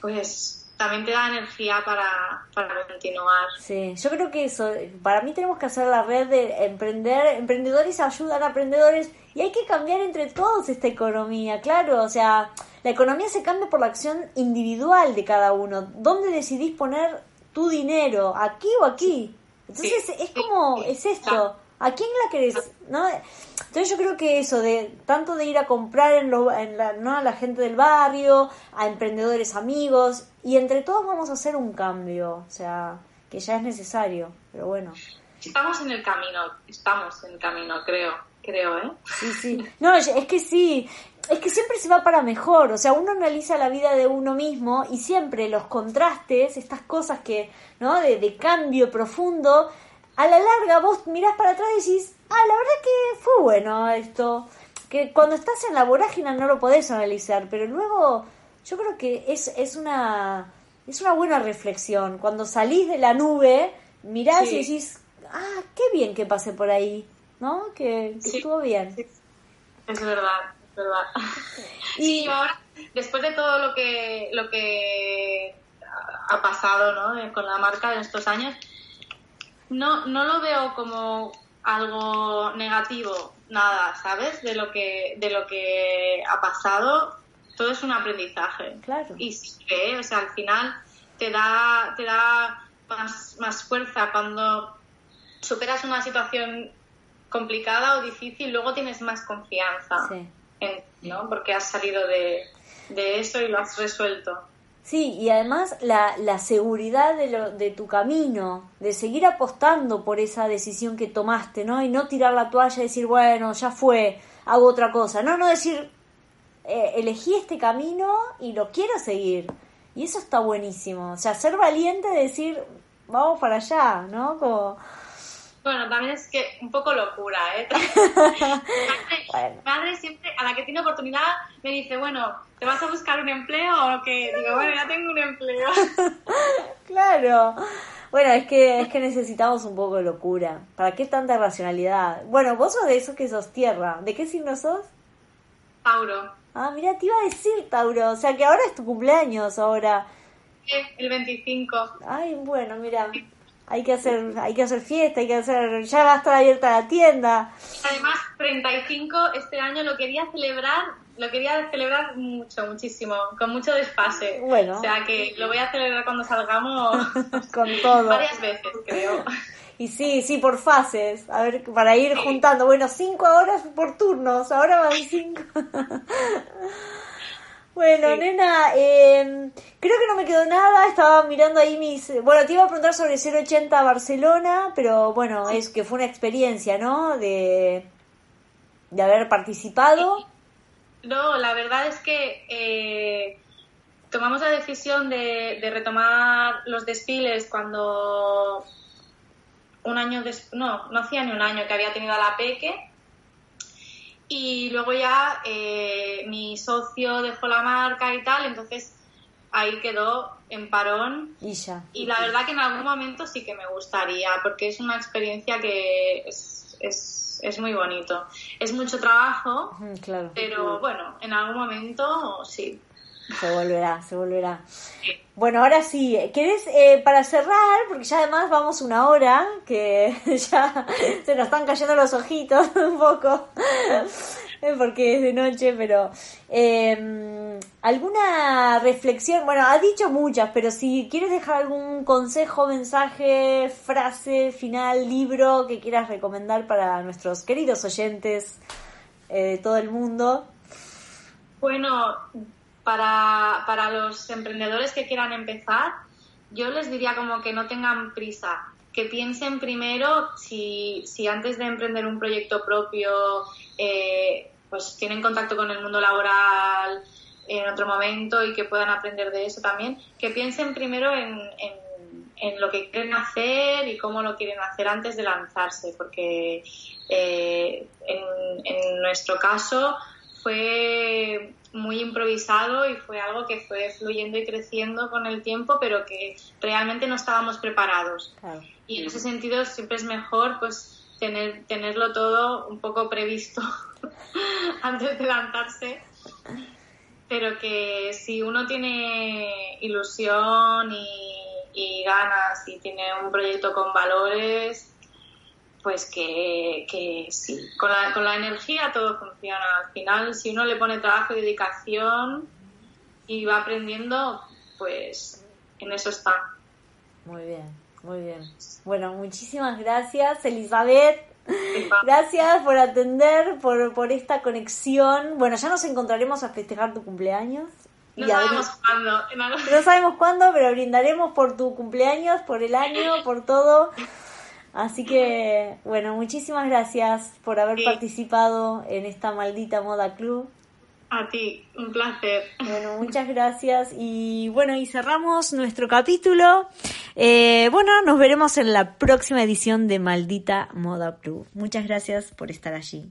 pues también te da energía para, para continuar. Sí, yo creo que eso, para mí tenemos que hacer la red de emprender, emprendedores ayudan a emprendedores y hay que cambiar entre todos esta economía, claro, o sea, la economía se cambia por la acción individual de cada uno. ¿Dónde decidís poner tu dinero? ¿Aquí o aquí? Entonces es como, es esto. ¿A quién la querés? ¿No? Entonces yo creo que eso, de tanto de ir a comprar en, lo, en la, ¿no? a la gente del barrio, a emprendedores amigos, y entre todos vamos a hacer un cambio, o sea, que ya es necesario, pero bueno. Estamos en el camino, estamos en el camino, creo, creo, ¿eh? Sí, sí. No, es que sí, es que siempre se va para mejor, o sea, uno analiza la vida de uno mismo y siempre los contrastes, estas cosas que, ¿no? De, de cambio profundo, a la larga vos mirás para atrás y decís, ah, la verdad que fue bueno esto. Que cuando estás en la vorágine no lo podés analizar, pero luego yo creo que es, es, una, es una buena reflexión. Cuando salís de la nube, mirás y decís, ah, qué bien que pasé por ahí, ¿no? Que, estuvo bien. Es verdad, es verdad. Y ahora, después de todo lo que, lo que ha pasado ¿no? con la marca en estos años, no, no lo veo como algo negativo, nada, ¿sabes? De lo que, de lo que ha pasado, todo es un aprendizaje. Claro. Y sí, o sea, al final te da, te da más, más fuerza cuando superas una situación complicada o difícil, luego tienes más confianza, en, ¿no? Porque has salido de, de eso y lo has resuelto. Sí, y además la, la seguridad de, lo, de tu camino, de seguir apostando por esa decisión que tomaste, ¿no? Y no tirar la toalla y decir, bueno, ya fue, hago otra cosa. No, no decir, eh, elegí este camino y lo quiero seguir. Y eso está buenísimo. O sea, ser valiente de decir, vamos para allá, ¿no? Como bueno, también es que un poco locura, ¿eh? madre, madre, siempre, a la que tiene oportunidad, me dice, bueno, ¿te vas a buscar un empleo o qué? Digo, bueno, ya tengo un empleo. claro. Bueno, es que, es que necesitamos un poco de locura. ¿Para qué tanta racionalidad? Bueno, vos sos de esos que sos tierra. ¿De qué signo sos? Tauro. Ah, mira, te iba a decir Tauro, o sea que ahora es tu cumpleaños, ahora. El 25. Ay, bueno, mira, hay que hacer, hay que hacer fiesta, hay que hacer, ya va a estar abierta la tienda. Además, 35 este año lo quería celebrar, lo quería celebrar mucho, muchísimo, con mucho desfase. Bueno. O sea que lo voy a celebrar cuando salgamos con todo. Varias veces, creo. Y sí, sí, por fases, a ver, para ir juntando, bueno, cinco horas por turnos, ahora van cinco. Bueno, nena, eh, creo que no me quedó nada. Estaba mirando ahí mis. Bueno, te iba a preguntar sobre 080 Barcelona, pero bueno, es que fue una experiencia, ¿no? De, de haber participado. No, la verdad es que eh, tomamos la decisión de, de, retomar los desfiles cuando un año después. No, no hacía ni un año que había tenido a la Peque y luego ya eh, mi socio dejó la marca y tal, entonces ahí quedó en parón. Y ya. Y la verdad que en algún momento sí que me gustaría, porque es una experiencia que es, es, es muy bonito. Es mucho trabajo, claro. pero bueno, en algún momento sí. Se volverá, se volverá. Bueno, ahora sí, ¿querés, eh, para cerrar, porque ya además vamos una hora, que ya se nos están cayendo los ojitos un poco, porque es de noche, pero eh, alguna reflexión, bueno, has dicho muchas, pero si quieres dejar algún consejo, mensaje, frase, final, libro que quieras recomendar para nuestros queridos oyentes eh, de todo el mundo. Bueno, para, para los emprendedores que quieran empezar, yo les diría como que no tengan prisa, que piensen primero si, si antes de emprender un proyecto propio, eh, pues tienen contacto con el mundo laboral en otro momento y que puedan aprender de eso también, que piensen primero en, en, lo que quieren hacer y cómo lo quieren hacer antes de lanzarse, porque eh, en, en nuestro caso fue muy improvisado y fue algo que fue fluyendo y creciendo con el tiempo, pero que realmente no estábamos preparados. Y en ese sentido siempre es mejor pues tener tenerlo todo un poco previsto antes de lanzarse. Pero que si uno tiene ilusión y, y ganas y tiene un proyecto con valores, pues que, que sí, con la, con la energía todo funciona. Al final, si uno le pone trabajo y dedicación y va aprendiendo, pues en eso está. Muy bien, muy bien. Bueno, muchísimas gracias, Elizabeth. Gracias por atender, por, por esta conexión. Bueno, ya nos encontraremos a festejar tu cumpleaños. No sabemos cuándo. No sabemos cuándo, pero brindaremos por tu cumpleaños, por el año, por todo. Así que, bueno, muchísimas gracias por haber participado en esta maldita moda club. A ti, un placer. Bueno, muchas gracias. Y bueno, y cerramos nuestro capítulo. Eh, bueno, nos veremos en la próxima edición de Maldita Moda Club. Muchas gracias por estar allí.